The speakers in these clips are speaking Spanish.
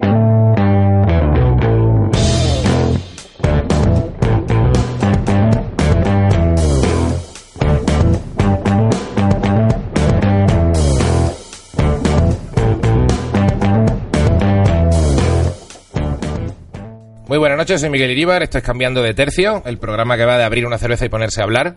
Muy buenas noches, soy Miguel Iríbar, esto es Cambiando de Tercio, el programa que va de abrir una cerveza y ponerse a hablar.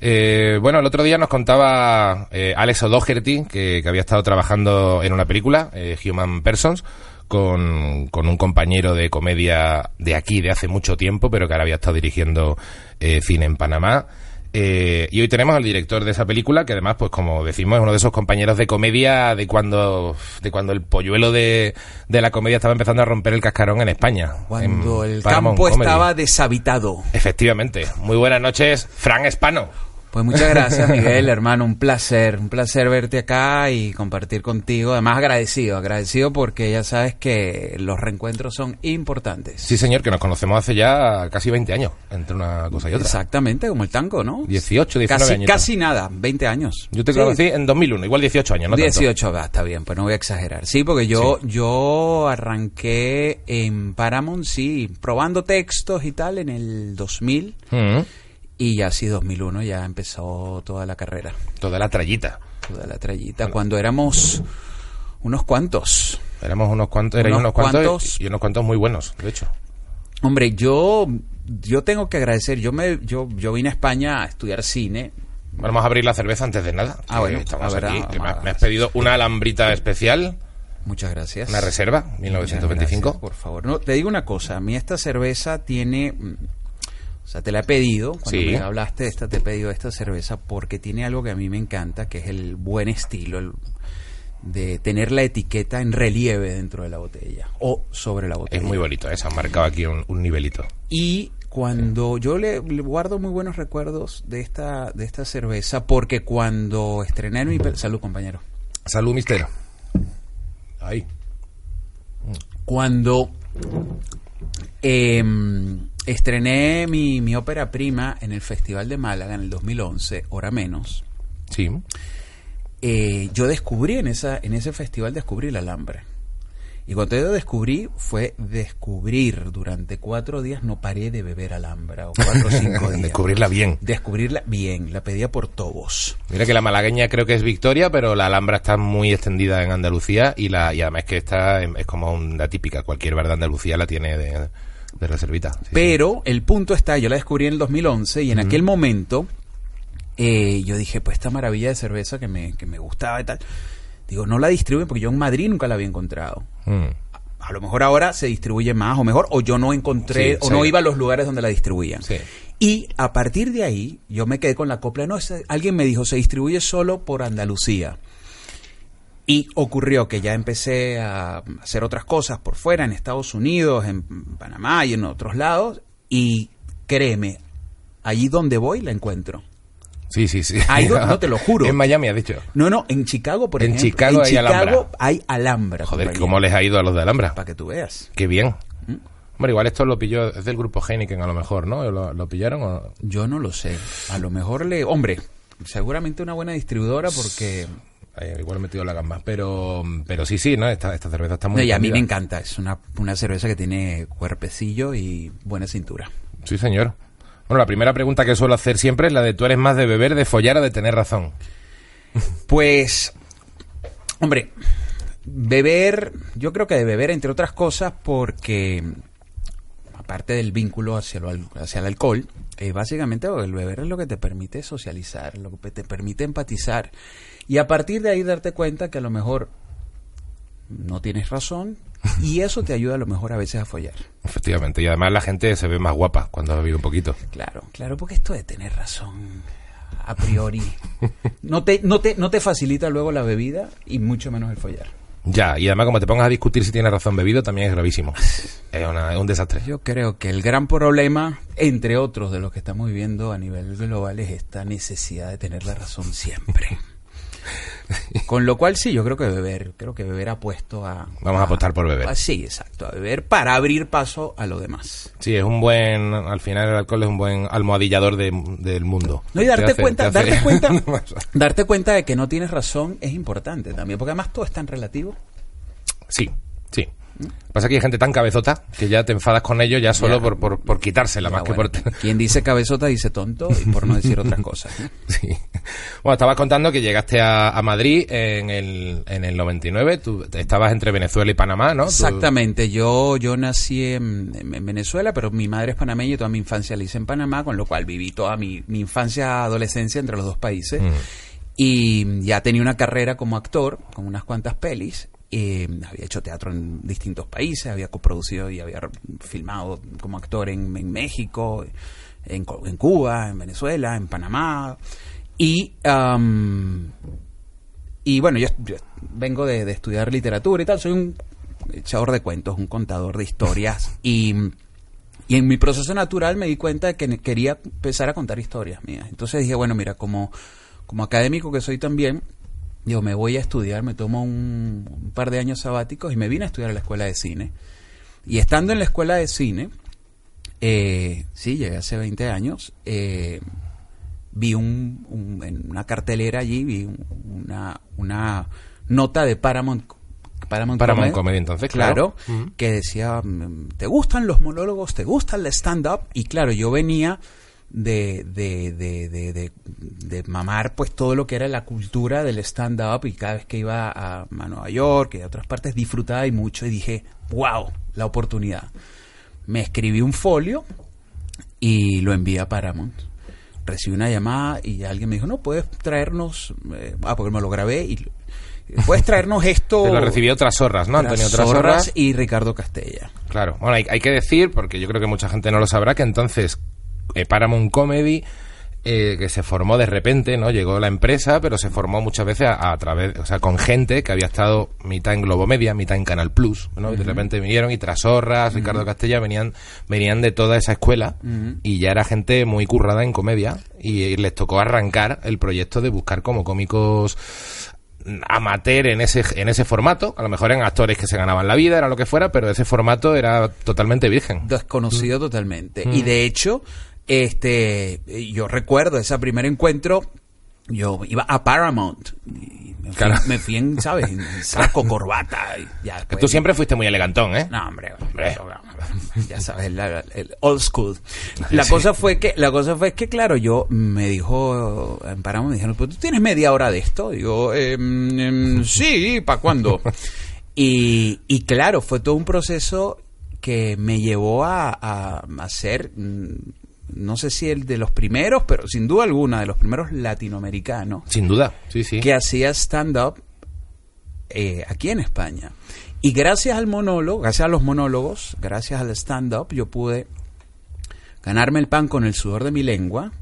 Eh, bueno, el otro día nos contaba eh, Alex O'Doherty, que, había estado trabajando en una película, eh, Human Persons, con, con un compañero de comedia de aquí de hace mucho tiempo, pero que ahora había estado dirigiendo eh, cine en Panamá. Eh, y hoy tenemos al director de esa película, que además, pues como decimos, es uno de esos compañeros de comedia de cuando, de cuando el polluelo de, de la comedia estaba empezando a romper el cascarón en España. Cuando en el Paramount campo Comedy. estaba deshabitado. Efectivamente. Muy buenas noches, Fran Espano. Pues muchas gracias, Miguel, hermano. Un placer, un placer verte acá y compartir contigo. Además, agradecido, agradecido porque ya sabes que los reencuentros son importantes. Sí, señor, que nos conocemos hace ya casi 20 años, entre una cosa y otra. Exactamente, como el tango, ¿no? 18, 19 Casi, años. casi nada, 20 años. Yo te Sí. conocí en 2001, igual 18 años, ¿no? tanto. 18, va, está bien, pues no voy a exagerar. Sí, porque yo, yo arranqué en Paramount, sí, probando textos y tal en el 2000 Mm, y ya sí, 2001 ya empezó toda la carrera, toda la trayita. toda la trayita, cuando éramos unos cuantos. Éramos unos cuantos, Unos unos cuantos cuantos. y unos cuantos muy buenos, de hecho. Hombre, yo, yo tengo que agradecer, yo me, yo, yo vine a España a estudiar cine. Vamos a abrir la cerveza antes de nada. Ah, bueno, estamos a ver, aquí. me, me has pedido una alambrita especial, Muchas gracias. una reserva, Muchas 1925. gracias, por favor. No, te digo una cosa, a mí esta cerveza tiene... O sea, te la he pedido, cuando Sí. me hablaste de esta, te he pedido esta cerveza porque tiene algo que a mí me encanta, que es el buen estilo, el- de tener la etiqueta en relieve dentro de la botella o sobre la botella. Es muy bonito, ¿eh? se han marcado aquí un, un nivelito. Y cuando yo le, le guardo muy buenos recuerdos de esta, de esta cerveza, porque cuando estrené mi... Salud, compañero. Salud, mistero. Ahí. Cuando em, estrené mi, mi ópera prima en el Festival de Málaga en el 2011, hora menos, Sí. eh, yo descubrí en, esa, en ese festival, descubrí el alambre. Y cuando yo descubrí, fue descubrir. Durante cuatro días no paré de beber alhambra, o cuatro o cinco días. Descubrirla bien. Descubrirla bien, la pedía por tobos. Mira que la malagueña creo que es Victoria, pero la Alhambra está muy extendida en Andalucía y la y además que esta es como una típica, cualquier bar de Andalucía la tiene de, de reservita. Sí, sí. Pero el punto está, yo la descubrí en el 2011 y en aquel momento eh, yo dije, pues esta maravilla de cerveza que me, que me gustaba y tal, digo, no la distribuyen porque yo en Madrid nunca la había encontrado. Mm. A lo mejor ahora se distribuye más o mejor, o yo no encontré, Sí, o no iba a los lugares donde la distribuían. Y a partir de ahí, yo me quedé con la copla. No, alguien me dijo, se distribuye solo por Andalucía. Y ocurrió que ya empecé a hacer otras cosas por fuera, en Estados Unidos, en Panamá y en otros lados. Y créeme, allí donde voy la encuentro. Sí, sí, sí. Ahí no- no te lo juro. En Miami, has dicho. No, no, en Chicago, por En ejemplo. Chicago en hay Chicago Alhambra. hay Alhambra. Joder, ¿cómo les ha ido a los de Alhambra? Para que tú veas. Qué bien. ¿Mm? Hombre, igual esto lo pilló, es del grupo Heineken a lo mejor, ¿no? ¿Lo, lo pillaron o...? Yo no lo sé. A lo mejor le... Hombre, seguramente una buena distribuidora porque... Ay, igual he metido la gamba. Pero, pero sí, sí, ¿no? Esta, esta cerveza está muy No, y a mí me encanta. Es una, una cerveza que tiene cuerpecillo y buena cintura. Sí, señor. Bueno, la primera pregunta que suelo hacer siempre es la de ¿tú eres más de beber, de follar o de tener razón? Pues, hombre, beber, yo creo que de beber, entre otras cosas, porque aparte del vínculo hacia, lo hacia el alcohol, eh, básicamente el beber es lo que te permite socializar, lo que te permite empatizar. Y a partir de ahí darte cuenta que a lo mejor no tienes razón y eso te ayuda a lo mejor a veces a follar. Efectivamente. Y además la gente se ve más guapa cuando ha bebido un poquito. Claro, claro, porque esto de tener razón a priori no te, no te, no te facilita luego la bebida y mucho menos el follar. Ya, y además como te pongas a discutir si tienes razón bebido, también es gravísimo. Es, una- es un desastre. Yo creo que el gran problema, entre otros de los que estamos viviendo a nivel global, es esta necesidad de tener la razón siempre. Con lo cual sí, yo creo que beber, creo que beber ha puesto a... Vamos a apostar por beber. a- sí, exacto, a beber para abrir paso a lo demás. Sí, es un buen, al final el alcohol es un buen almohadillador de- del mundo. No, y Te darte hace- cuenta, hace- darte cuenta, darte cuenta de que no tienes razón es importante también, porque además todo es tan relativo. Sí, sí. Pasa que hay gente tan cabezota que ya te enfadas con ellos ya solo Ya. por, por, por quitársela, Ya, más que por... Quien dice cabezota dice tonto, y por no decir otras cosas. Bueno, estabas contando que llegaste a, a Madrid en el, en el 99. Tú estabas entre Venezuela y Panamá, ¿no? Tú- Exactamente, yo, yo nací en Venezuela, pero mi madre es panameña y toda mi infancia la hice en Panamá, con lo cual viví toda mi, mi infancia, adolescencia entre los dos países. Mm. Y ya tenía una carrera como actor, con unas cuantas pelis. Eh, había hecho teatro en distintos países, había coproducido y había filmado como actor en, México, en, Cuba, en Venezuela, en Panamá. Y am, y bueno, yo, vengo de, estudiar literatura y tal, soy un echador de cuentos, un contador de historias y, y en mi proceso natural me di cuenta de que quería empezar a contar historias mías. Entonces dije, bueno, mira, como, como académico que soy también, digo, me voy a estudiar, me tomo un, un par de años sabáticos y me vine a estudiar a la escuela de cine. Y estando en la escuela de cine, eh, sí, llegué hace 20 años, eh, vi un, un- en una cartelera allí, vi un- una, una nota de Paramount, Paramount, Paramount Comedy, entonces, claro. que decía, mm, ¿te gustan los monólogos? ¿Te gusta el stand-up? Y claro, yo venía de, de, de, de, mamar pues todo lo que era la cultura del stand-up y cada vez que iba a, a Nueva York y a otras partes disfrutaba y mucho y dije, wow, la oportunidad. Me escribí un folio y lo envié a Paramount. Recibí una llamada y alguien me dijo, no, puedes traernos, eh, ah, porque me lo grabé y puedes traernos esto. Te lo recibió Trasorras, ¿no? Antonio Trasorras. Trasorras y Ricardo Castella. Claro. Bueno, hay, hay que decir, porque yo creo que mucha gente no lo sabrá, que entonces Paramount Comedy, eh, que se formó de repente, ¿no? Llegó la empresa, pero se formó muchas veces a, a través, o sea, con gente que había estado mitad en Globomedia, mitad en Canal Plus, ¿no? Y de repente vinieron y Trasorras, Ricardo Castella, venían, venían de toda esa escuela y ya era gente muy currada en comedia y, les tocó arrancar el proyecto de buscar como cómicos amateur en ese en ese formato a lo mejor eran actores que se ganaban la vida era lo que fuera pero ese formato era totalmente virgen Desconocido totalmente. Mm. Y de hecho, este, yo recuerdo ese primer encuentro, yo iba a Paramount. Y me, fui, me fui en, ¿sabes? En saco, corbata. Y ya después- tú siempre fuiste muy elegantón eh No, hombre, Hombre. ya sabes, el old school. La cosa fue que, la cosa fue que, claro, yo me dijo, en Paramount me dijeron, pues tú tienes media hora de esto. Digo, em, em, sí, ¿para cuándo? Y, y claro, fue todo un proceso que me llevó a, a, a ser, mm, no sé si el de los primeros, pero sin duda alguna, de los primeros latinoamericanos sin duda sí sí que hacía stand-up eh, aquí en España. Y gracias al monólogo, gracias a los monólogos, gracias al stand-up, yo pude ganarme el pan con el sudor de mi lengua,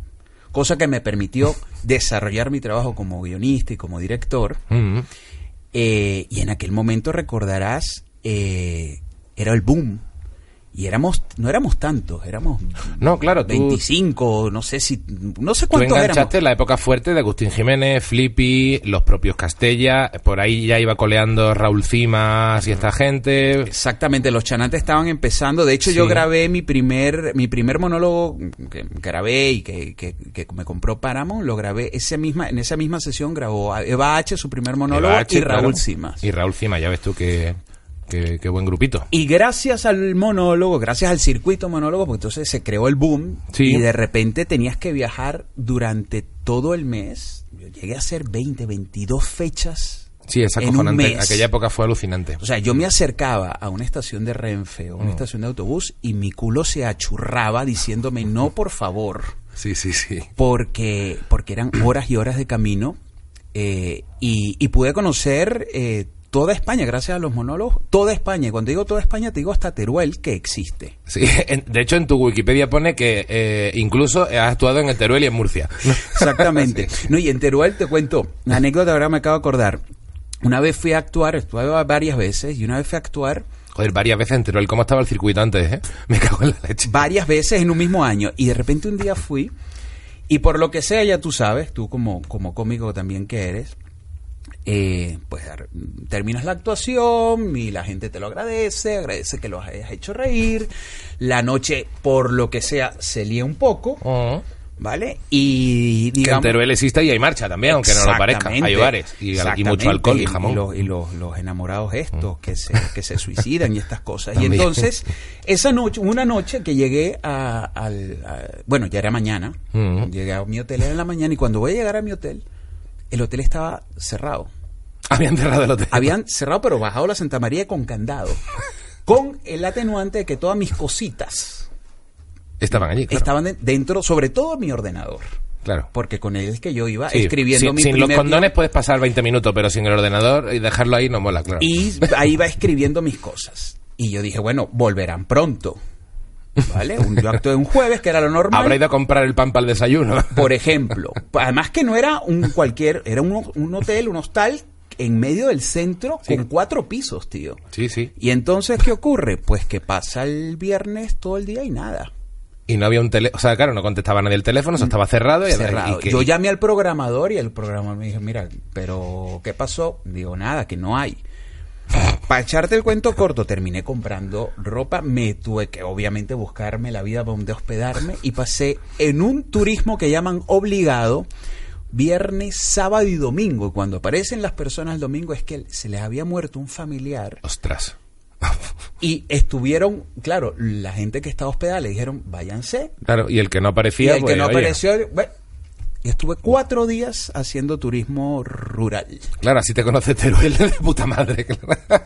cosa que me permitió desarrollar mi trabajo como guionista y como director. Mm. Eh, y en aquel momento recordarás, eh, era el boom. Y éramos, no éramos tantos, éramos No, claro, tú- 25, no sé si, no sé Tú cuántos éramos. enganchaste la época fuerte de Agustín Jiménez, Flippy, los propios Castella, por ahí ya iba coleando Raúl Cimas y esta gente. Exactamente, los chanantes estaban empezando. De hecho, Sí. yo grabé mi primer, mi primer monólogo que grabé y que, que- que me compró Paramount, lo grabé esa misma, en esa misma sesión grabó Eva H su primer monólogo H, y Raúl claro. Cimas. Y Raúl Cimas, ya ves tú qué, qué, qué buen grupito. Y gracias al monólogo, gracias al circuito monólogo, porque entonces se creó el boom Sí. y de repente tenías que viajar durante todo el mes. Yo llegué a hacer 20, 22 fechas. Sí, es acojonante. Aquella época fue alucinante. O sea, yo me acercaba a una estación de Renfe o Mm. una estación de autobús y mi culo se achurraba diciéndome no, por favor, Sí, sí, sí. porque, porque eran horas y horas de camino eh, y, y pude conocer eh, toda España gracias a los monólogos, toda España. Y cuando digo toda España, te digo hasta Teruel que existe. Sí, en- de hecho en tu Wikipedia pone que eh, incluso has actuado en el Teruel y en Murcia. Exactamente. No, y en Teruel te cuento, una anécdota ahora me acabo de acordar. Una vez fui a actuar, estuve varias veces, y una vez fui a actuar Joder, varias veces enteró el cómo estaba el circuito antes, ¿eh? Me cago en la leche. varias veces en un mismo año. Y de repente un día fui, y por lo que sea, ya tú sabes, tú como, como cómico también que eres, eh, pues terminas la actuación y la gente te lo agradece, agradece que los hayas hecho reír. La noche, por lo que sea, se lía un poco, Oh. ¿vale? Y Que en digamos... Teruel existe y hay marcha también, aunque no lo parezca. Hay hogares y, y mucho alcohol y Y jamón. los, y los- los enamorados estos que se, que se suicidan y estas cosas. Y entonces, esa noche, una noche que llegué a, al... a- bueno, ya era mañana. Mm. Llegué a mi hotel en la mañana y cuando voy a llegar a mi hotel, el hotel estaba cerrado. Habían cerrado el hotel. Habían cerrado, pero bajado la Santa María con candado. Con el atenuante de que todas mis cositas Estaban allí, claro. estaban de- dentro, sobre todo mi ordenador. Claro. Porque con él es que yo iba Sí, escribiendo sin, mi sin los condones puedes pasar 20 minutos, pero sin el ordenador y dejarlo ahí no mola, claro. Y ahí va escribiendo mis cosas. Y yo dije, bueno, volverán pronto. ¿Vale? Un, yo actué un jueves, que era lo normal. Habrá ido a comprar el pan para el desayuno. Por ejemplo. Además que no era un cualquier, era un, un hotel, un hostal en medio del centro Sí. con cuatro pisos, tío. Sí, sí. Y entonces, ¿qué ocurre? Pues que pasa el viernes todo el día y nada. Y no había un teléfono, o sea, claro, no contestaba nadie el teléfono, eso estaba cerrado. Y, cerrado. y Yo llamé al programador y el programador me dijo, mira, pero ¿qué pasó? Digo, nada, que no hay. Para echarte el cuento corto, terminé comprando ropa, me tuve que obviamente buscarme la vida donde hospedarme y pasé en un turismo que llaman obligado viernes, sábado y domingo. Cuando aparecen las personas el domingo es que se les había muerto un familiar Ostras. y estuvieron, claro, la gente que estaba hospedada le dijeron, váyanse, Claro, y el que no y aparecía, el pues, que no oye, apareció, bueno, y estuve cuatro días haciendo turismo rural. Claro, así te conoce Teruel de puta madre. claro.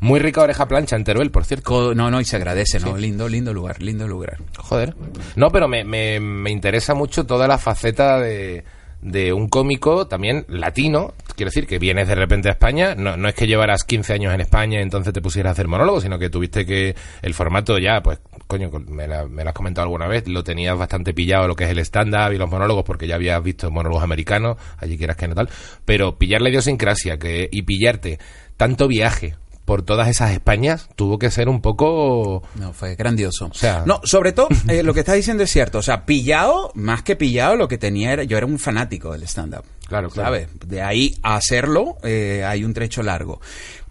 Muy rica oreja plancha en Teruel, por cierto. Co- No, no, y se agradece, ¿no? Lindo, lindo lugar, lindo lugar. Joder. No, pero me, me, me interesa mucho toda la faceta de, de un cómico también latino. Quiero decir, que vienes de repente a España. No, no es que llevaras 15 años en España y entonces te pusieras a hacer monólogos, sino que tuviste que el formato ya, pues, coño, me, la- me lo has comentado alguna vez, lo tenías bastante pillado lo que es el stand-up y los monólogos, porque ya habías visto monólogos americanos, allí quieras que no tal. Pero pillar la idiosincrasia que, y pillarte tanto viaje por todas esas Españas tuvo que ser un poco... No, fue grandioso. O sea- no, sobre todo, eh, lo que estás diciendo es cierto. O sea, pillado, más que pillado, lo que tenía era, yo era un fanático del stand-up. Claro, claro. ¿Sabes? De ahí a hacerlo, eh, hay un trecho largo.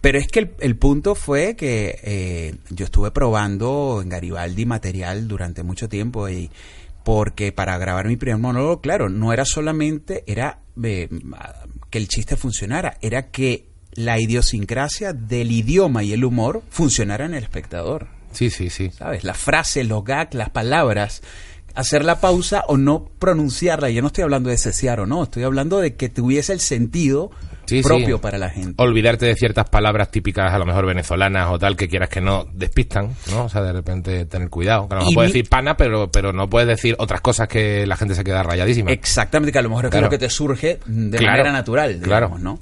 Pero es que el, el punto fue que eh, yo estuve probando en Garibaldi material durante mucho tiempo y porque para grabar mi primer monólogo, claro, no era solamente era que el chiste funcionara, era que la idiosincrasia del idioma y el humor funcionara en el espectador. Sí, sí, sí. ¿Sabes? Las frases, los gags, las palabras. Hacer la pausa o no pronunciarla. Yo no estoy hablando de cesear o no. Estoy hablando de que tuviese el sentido Sí, propio sí. para la gente. olvidarte de ciertas palabras típicas, a lo mejor venezolanas o tal, que quieras que no despistan, ¿no? O sea, de repente tener cuidado. Que a lo mejor puedes mi- decir pana, pero, pero no puedes decir otras cosas que la gente se queda rayadísima. Exactamente, que a lo mejor es Claro. lo que te surge de Claro. manera natural, Claro. digamos, ¿no?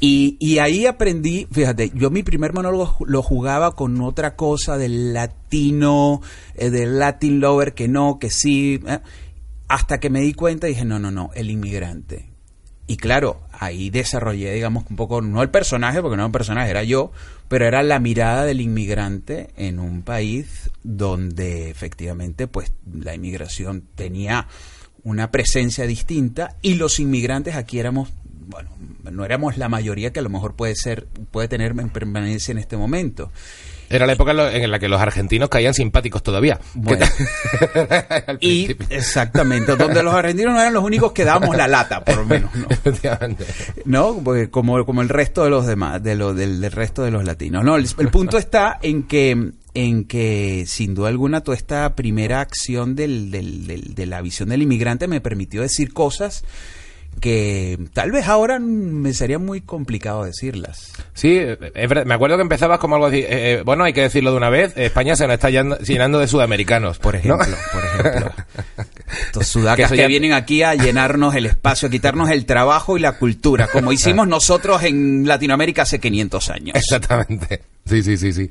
Y, y ahí aprendí, fíjate, yo mi primer monólogo lo jugaba con otra cosa del latino, eh, del Latin lover, que no, que sí, eh, hasta que me di cuenta y dije, no, no, no, el inmigrante. Y claro, ahí desarrollé, digamos, un poco, no el personaje, porque no era un personaje, era yo, pero era la mirada del inmigrante en un país donde efectivamente, pues, la inmigración tenía una presencia distinta y los inmigrantes aquí éramos, bueno, no éramos la mayoría que a lo mejor puede ser, puede tener en permanencia en este momento. Era la época en la que los argentinos caían simpáticos todavía. Bueno. Y exactamente, donde los argentinos no eran los únicos que dábamos la lata, por lo menos, ¿no? Efectivamente. ¿no? Porque como, como el resto de los demás, de lo, del, del resto de los latinos. No, el, el punto está en que, en que, sin duda alguna, toda esta primera acción del, del- del- de la visión del inmigrante me permitió decir cosas que tal vez ahora me sería muy complicado decirlas. Sí, es verdad. me acuerdo que empezabas como algo así. eh, eh, bueno, hay que decirlo de una vez. España se nos está llenando, de sudamericanos. Por ¿no? ejemplo, por ejemplo. Estos sudacas Que eso que, ya- vienen aquí a llenarnos el espacio, a quitarnos el trabajo y la cultura, como hicimos nosotros en Latinoamérica hace 500 años. Exactamente. Sí, sí, sí, sí.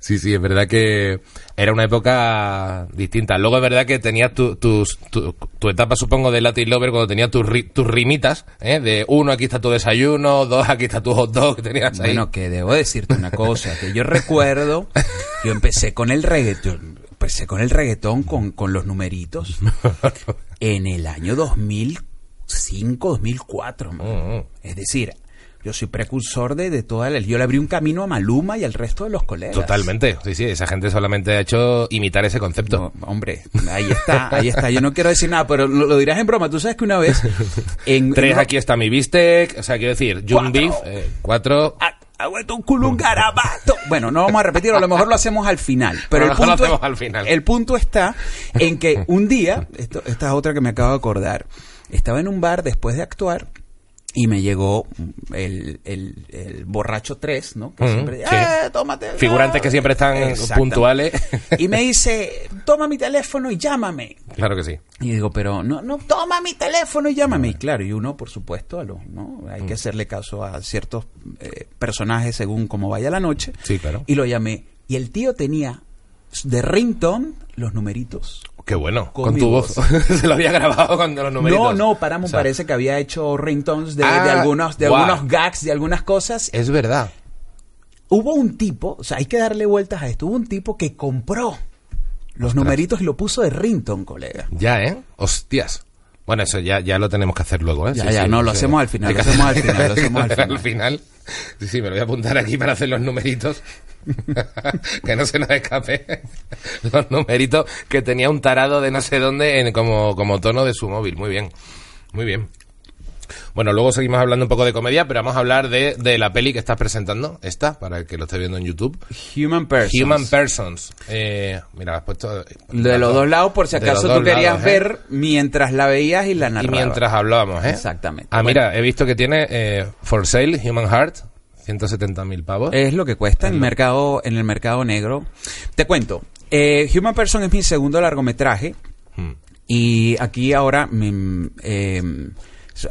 Sí, sí, es verdad que era una época distinta. Luego es verdad que tenías tu, tus, tu, tu etapa, supongo, de Latin Lover cuando tenías tus, ri- tus rimitas, ¿eh? De uno, aquí está tu desayuno, dos, aquí está tu hot dog que tenías ahí. Bueno, que debo decirte una cosa, que yo recuerdo, yo empecé con el reggaetón, empecé con el reggaetón con, con los numeritos en el año 2005, 2004. man. Mm, mm. Es decir, yo soy precursor de, de toda la... Yo le abrí un camino a Maluma y al resto de los colegas. Totalmente, sí, sí, esa gente solamente ha hecho imitar ese concepto. No, hombre, ahí está, ahí está. Yo no quiero decir nada, pero lo, lo dirás en broma. Tú sabes que una vez... En, Tres, en- aquí está mi bistec, o sea, quiero decir, Jun Cuatro. Beef, eh, cuatro, Ah, ha vuelto un culo un garabato. Bueno, no vamos a repetirlo, a lo mejor lo hacemos al final. Pero el punto, hacemos es- al final. el punto está en que un día, esto, esta es otra que me acabo de acordar, estaba en un bar después de actuar y me llegó el, el, el borracho 3, ¿no? Que siempre, sí. "Eh, tómate. Figurantes que siempre están Exactamente. puntuales. Y me dice, toma mi teléfono y llámame. claro que sí. Y digo, pero no, no, toma mi teléfono y llámame. Y claro, y uno, por supuesto, a los, ¿no? Hay que hacerle caso a ciertos eh, personajes según cómo vaya la noche. Sí, claro. Y lo llamé. Y el tío tenía de ringtone los numeritos. Qué bueno, Con tu voz. voz. Se lo había grabado con los numeritos. No, no, Paramount O sea, parece que había hecho ringtones de, Ah, de algunos, de algunos gags, de algunas cosas. Es verdad. Hubo un tipo, o sea, hay que darle vueltas a esto. Hubo un tipo que compró los numeritos y lo puso de ringtone, colega. Ya, ¿eh? Hostias. Bueno, eso ya, ya lo tenemos que hacer luego, ¿eh? Ya, ya, no, lo hacemos al final, lo hacemos al final, lo hacemos al al final. Sí, sí, me lo voy a apuntar aquí para hacer los numeritos. que no se nos escape. los numeritos que tenía un tarado de no sé dónde en, como, como tono de su móvil. Muy bien. Muy bien. Bueno, luego seguimos hablando un poco de comedia, pero vamos a hablar de, de la peli que estás presentando, esta, para el que lo esté viendo en YouTube. Human Persons. Human Persons. Eh, mira, has puesto... De los dos lados, por si acaso tú querías lados, ¿eh? ver mientras la veías y la Y narrabas. mientras hablábamos, ¿eh? Exactamente. Ah, Bueno. mira, he visto que tiene eh, For Sale Human Heart, 170.000 pavos. Es lo que cuesta en el mercado, en el mercado negro. Te cuento. eh, Human Person es mi segundo largometraje. Mm. Y aquí ahora mm, eh,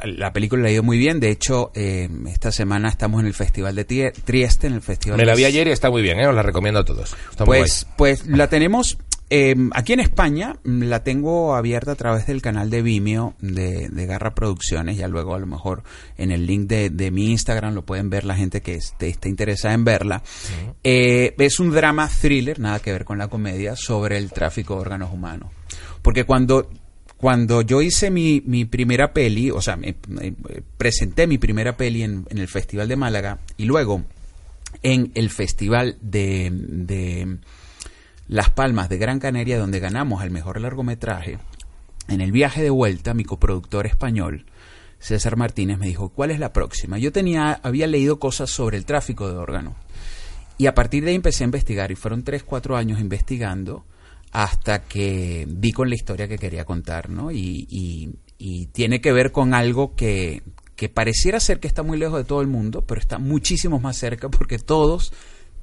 la película la ha ido muy bien. De hecho, eh, esta semana estamos en el Festival de Trieste, en el Festival Me la vi ayer y está muy bien, ¿eh? Os la recomiendo a todos. Está muy Pues, pues la tenemos eh, aquí en España, mm, la tengo abierta a través del canal de Vimeo de, de Garra Producciones. Ya luego a lo mejor en el link de, de mi Instagram lo pueden ver la gente que esté, esté interesada en verla. Eh, es un drama thriller, nada que ver con la comedia, sobre el tráfico de órganos humanos. Porque cuando cuando yo hice mi, mi primera peli, o sea, me- presenté mi primera peli en, en el Festival de Málaga y luego en el Festival de, de Las Palmas de Gran Canaria, donde ganamos el mejor largometraje, en el viaje de vuelta, mi coproductor español, César Martínez, me dijo, ¿cuál es la próxima? Yo tenía, había leído cosas sobre el tráfico de órganos. Y a partir de ahí empecé a investigar, y fueron tres, cuatro años investigando hasta que di con la historia que quería contar, ¿no? Y, y- y tiene que ver con algo que, que pareciera ser que está muy lejos de todo el mundo, pero está muchísimo más cerca porque todos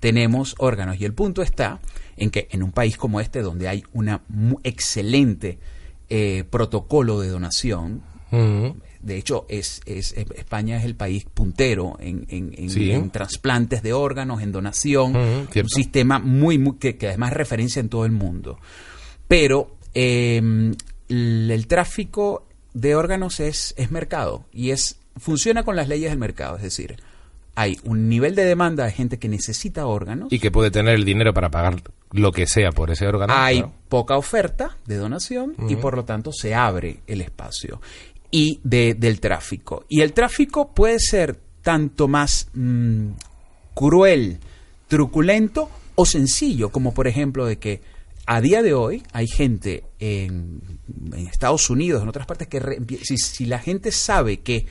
tenemos órganos. Y el punto está en que en un país como este, donde hay un excelente eh, protocolo de donación. De hecho, es, es- es- España es el país puntero en, en- en- Sí. en trasplantes de órganos, en donación. Un cierto. sistema muy, muy que, que además referencia en todo el mundo. Pero eh, el, el tráfico de órganos es, es mercado y es funciona con las leyes del mercado. Es decir, hay un nivel de demanda de gente que necesita órganos. Y que puede tener el dinero para pagar lo que sea por ese órgano. Hay ¿no? poca oferta de donación y por lo tanto se abre el espacio y de, del tráfico. Y el tráfico puede ser tanto más mm, cruel, truculento o sencillo, como por ejemplo de que a día de hoy hay gente en, en Estados Unidos, en otras partes, que si, si la gente sabe que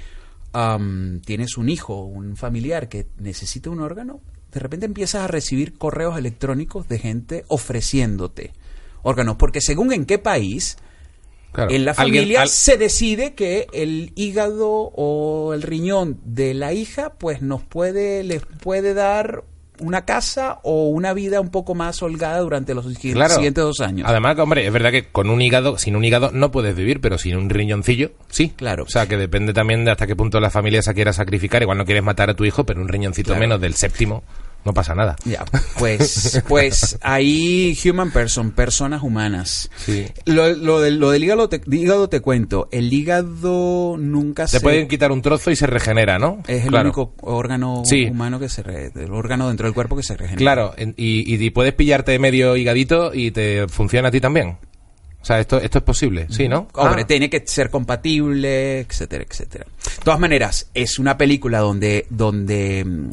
am, tienes un hijo o un familiar que necesita un órgano, de repente empiezas a recibir correos electrónicos de gente ofreciéndote órganos, porque según en qué país, Claro. en la familia al- se decide que el hígado o el riñón de la hija pues nos puede les puede dar una casa o una vida un poco más holgada durante los siguientes, Claro. siguientes dos años. Además, hombre, es verdad que con un hígado, sin un hígado no puedes vivir, pero sin un riñoncillo, sí. Claro. O sea, que depende también de hasta qué punto la familia se quiera sacrificar. Igual no quieres matar a tu hijo, pero un riñoncito Claro. menos del séptimo, no pasa nada. Ya, pues, pues ahí human person, personas humanas. Sí. Lo, lo del, lo del hígado, te, hígado te cuento. El hígado nunca Te se... pueden quitar un trozo y se regenera, ¿no? Es el Claro. único órgano Sí. humano que se... re- el órgano dentro del cuerpo que se regenera. Claro, y, y puedes pillarte medio higadito y te funciona a ti también. O sea, esto, esto es posible, sí, ¿no? Hombre, Ah. tiene que ser compatible, etcétera, etcétera. De todas maneras, es una película donde, donde mm,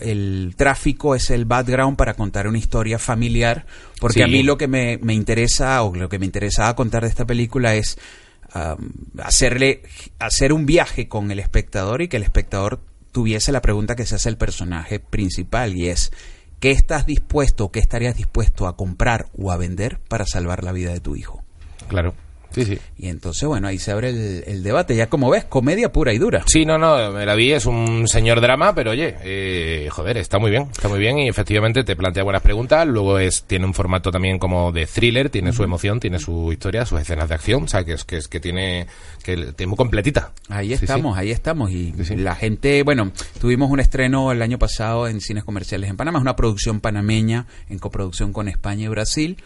el tráfico es el background para contar una historia familiar, porque Sí. a mí lo que me, me interesa, o lo que me interesaba contar de esta película es hacerle, hacer un viaje con el espectador y que el espectador tuviese la pregunta que se hace el personaje principal y es ¿qué estás dispuesto o qué estarías dispuesto a comprar o a vender para salvar la vida de tu hijo? Claro, sí, sí. Y entonces, bueno, ahí se abre el, el debate. Ya como ves, comedia pura y dura. Sí, no, no, me la vi, es un señor drama, pero oye, eh, joder, está muy bien, está muy bien y efectivamente te plantea buenas preguntas, luego es tiene un formato también como de thriller, tiene su emoción, tiene su historia, sus escenas de acción, o sea, que es que, es que tiene que muy completita. Ahí Sí, sí. estamos, ahí estamos. Y Sí, la gente, bueno, tuvimos un estreno el año pasado en cines comerciales en Panamá. Es una producción panameña en coproducción con España y Brasil.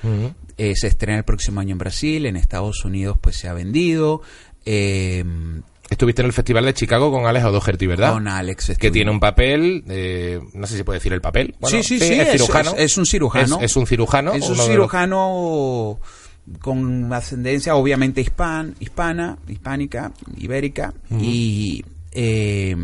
Eh, se estrena el próximo año en Brasil. En Estados Unidos, pues se ha vendido. Eh, Estuviste en el Festival de Chicago con Alex O'Doherty, ¿verdad? Con Alex. que tiene un papel, eh, no sé si puede decir el papel. Bueno, sí, sí, sí. es cirujano. Es, es un cirujano. Es, un cirujano. Es un cirujano con ascendencia obviamente hispan, hispana, hispánica, ibérica y eh,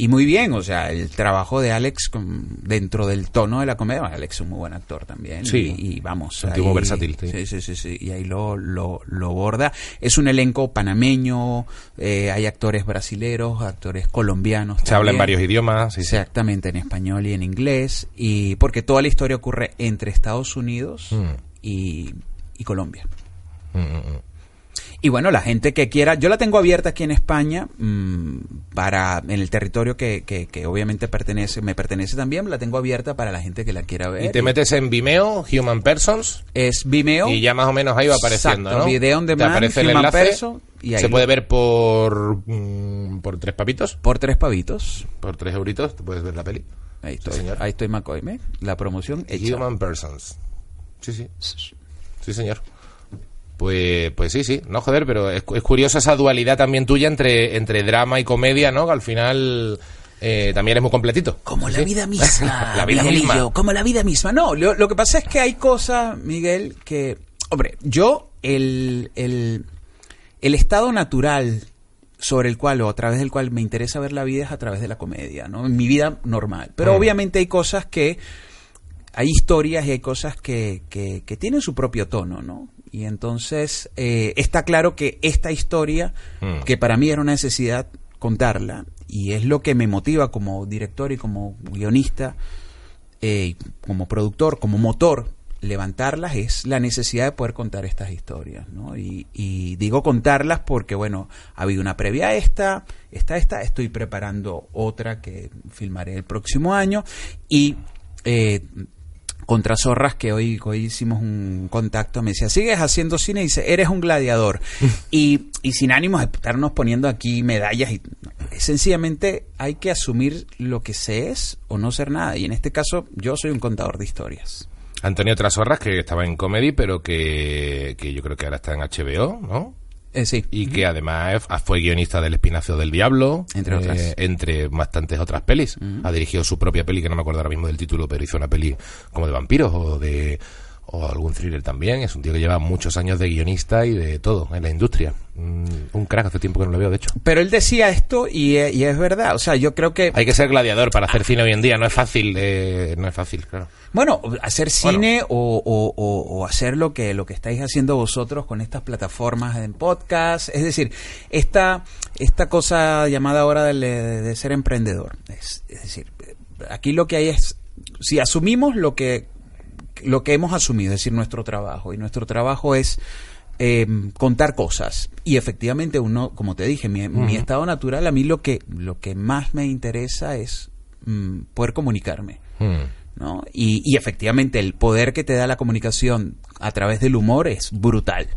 y muy bien, o sea, el trabajo de Alex con- dentro del tono de la comedia, bueno, Alex es un muy buen actor también Sí. y, y vamos, Un tipo versátil, sí. sí, sí, sí, sí, y ahí lo, lo, lo borda. Es un elenco panameño, eh, hay actores brasileros, actores colombianos. Se habla en también. varios idiomas. sí. Exactamente, en español y en inglés. Y porque toda la historia ocurre entre Estados Unidos Mm. y, y Colombia. Mm, mm, mm. Y bueno, la gente que quiera, yo la tengo abierta aquí en España, para, en el territorio que, que, que obviamente pertenece, me pertenece también, la tengo abierta para la gente que la quiera ver. Y te metes en Vimeo, Human Persons, Es Vimeo. y ya más o menos ahí va apareciendo, Exacto, ¿no? Video on Te Demand, aparece el enlace. Person, y ahí se lo- puede ver por mm, por tres papitos, Por tres pavitos. por tres euritos, te puedes ver la peli. Ahí estoy, señor. ahí estoy McCoy, ¿me? La promoción hecha. Human Persons. Sí, sí. Sí, señor. Pues, pues sí, sí. No, joder, pero es, es curiosa esa dualidad también tuya entre, entre drama y comedia, ¿no? Que al final eh, también eres muy completito. Como la Sí. vida misma. La vida Miguelillo, misma. Como la vida misma. No, lo, lo que pasa es que hay cosas, Miguel, que. Hombre, yo, el, el, el estado natural sobre el cual o a través del cual me interesa ver la vida es a través de la comedia, ¿no? En mi vida normal. Pero Mm. obviamente hay cosas que. Hay historias y hay cosas que, que, que tienen su propio tono, ¿no? Y entonces eh, está claro que esta historia, Mm. que para mí era una necesidad contarla, y es lo que me motiva como director y como guionista, eh, como productor, como motor, levantarlas, es la necesidad de poder contar estas historias, ¿no? Y, y digo contarlas porque, bueno, ha habido una previa a esta, esta, esta, estoy preparando otra que filmaré el próximo año, y eh, contra Zorras, que hoy, hoy hicimos un contacto, me decía, sigues haciendo cine, y dice, eres un gladiador. y, y sin ánimos de estarnos poniendo aquí medallas, y sencillamente hay que asumir lo que se es o no ser nada. Y en este caso, yo soy un contador de historias. Antonio Trasorras, que estaba en comedy, pero que, que yo creo que ahora está en HBO, ¿no? Eh, sí. Y que además fue guionista del Espinacio del Diablo. Entre eh, otras. entre bastantes otras pelis. Ha dirigido su propia peli, que no me acuerdo ahora mismo del título, pero hizo una peli como de vampiros o de o algún thriller también. Es un tío que lleva muchos años de guionista y de todo en la industria. Mm, un crack, hace tiempo que no lo veo, de hecho. Pero él decía esto y, eh, y es verdad. O sea, yo creo que... Hay que ser gladiador para hacer cine hoy en día. No es fácil, eh, no es fácil, claro. Bueno, hacer cine o, o- o- o hacer lo que, lo que estáis haciendo vosotros con estas plataformas en podcast. Es decir, esta, esta cosa llamada ahora de, de ser emprendedor. Es, es decir, aquí lo que hay es, si asumimos lo que, lo que hemos asumido, es decir, nuestro trabajo, y nuestro trabajo es eh, contar cosas. Y efectivamente uno, como te dije, mi, mi estado natural, a mí lo que, lo que más me interesa es mm, poder comunicarme. Mm. ¿no? Y, y efectivamente el poder que te da la comunicación a través del humor es brutal.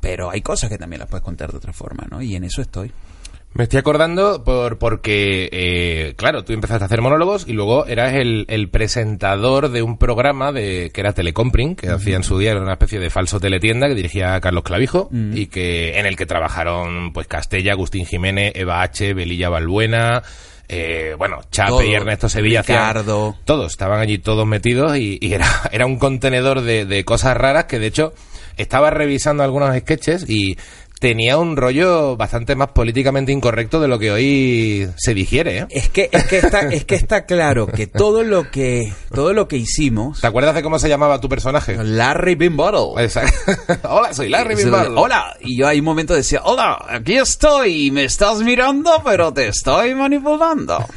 Pero hay cosas que también las puedes contar de otra forma, ¿no? Y en eso estoy. Me estoy acordando por, porque, eh, claro, tú empezaste a hacer monólogos y luego eras el, el presentador de un programa de que era Telecompring, que hacía en su día era una especie de falso teletienda que dirigía Carlos Clavijo y que en el que trabajaron pues Castella, Agustín Jiménez, Eva H, Belilla Balbuena, eh, bueno, Chape Todo. y Ernesto Sevilla. hacían- todos, estaban allí todos metidos y, y era, era un contenedor de, de cosas raras que de hecho estaba revisando algunos sketches y tenía un rollo bastante más políticamente incorrecto de lo que hoy se digiere, ¿eh? Es que, es que está, es que está claro que todo lo que, todo lo que hicimos, ¿Te acuerdas de cómo se llamaba tu personaje? Larry Bimbottle. Exacto. Hola, soy Larry Bimbal. Hola, y yo ahí un momento decía, hola, aquí estoy, me estás mirando, pero te estoy manipulando.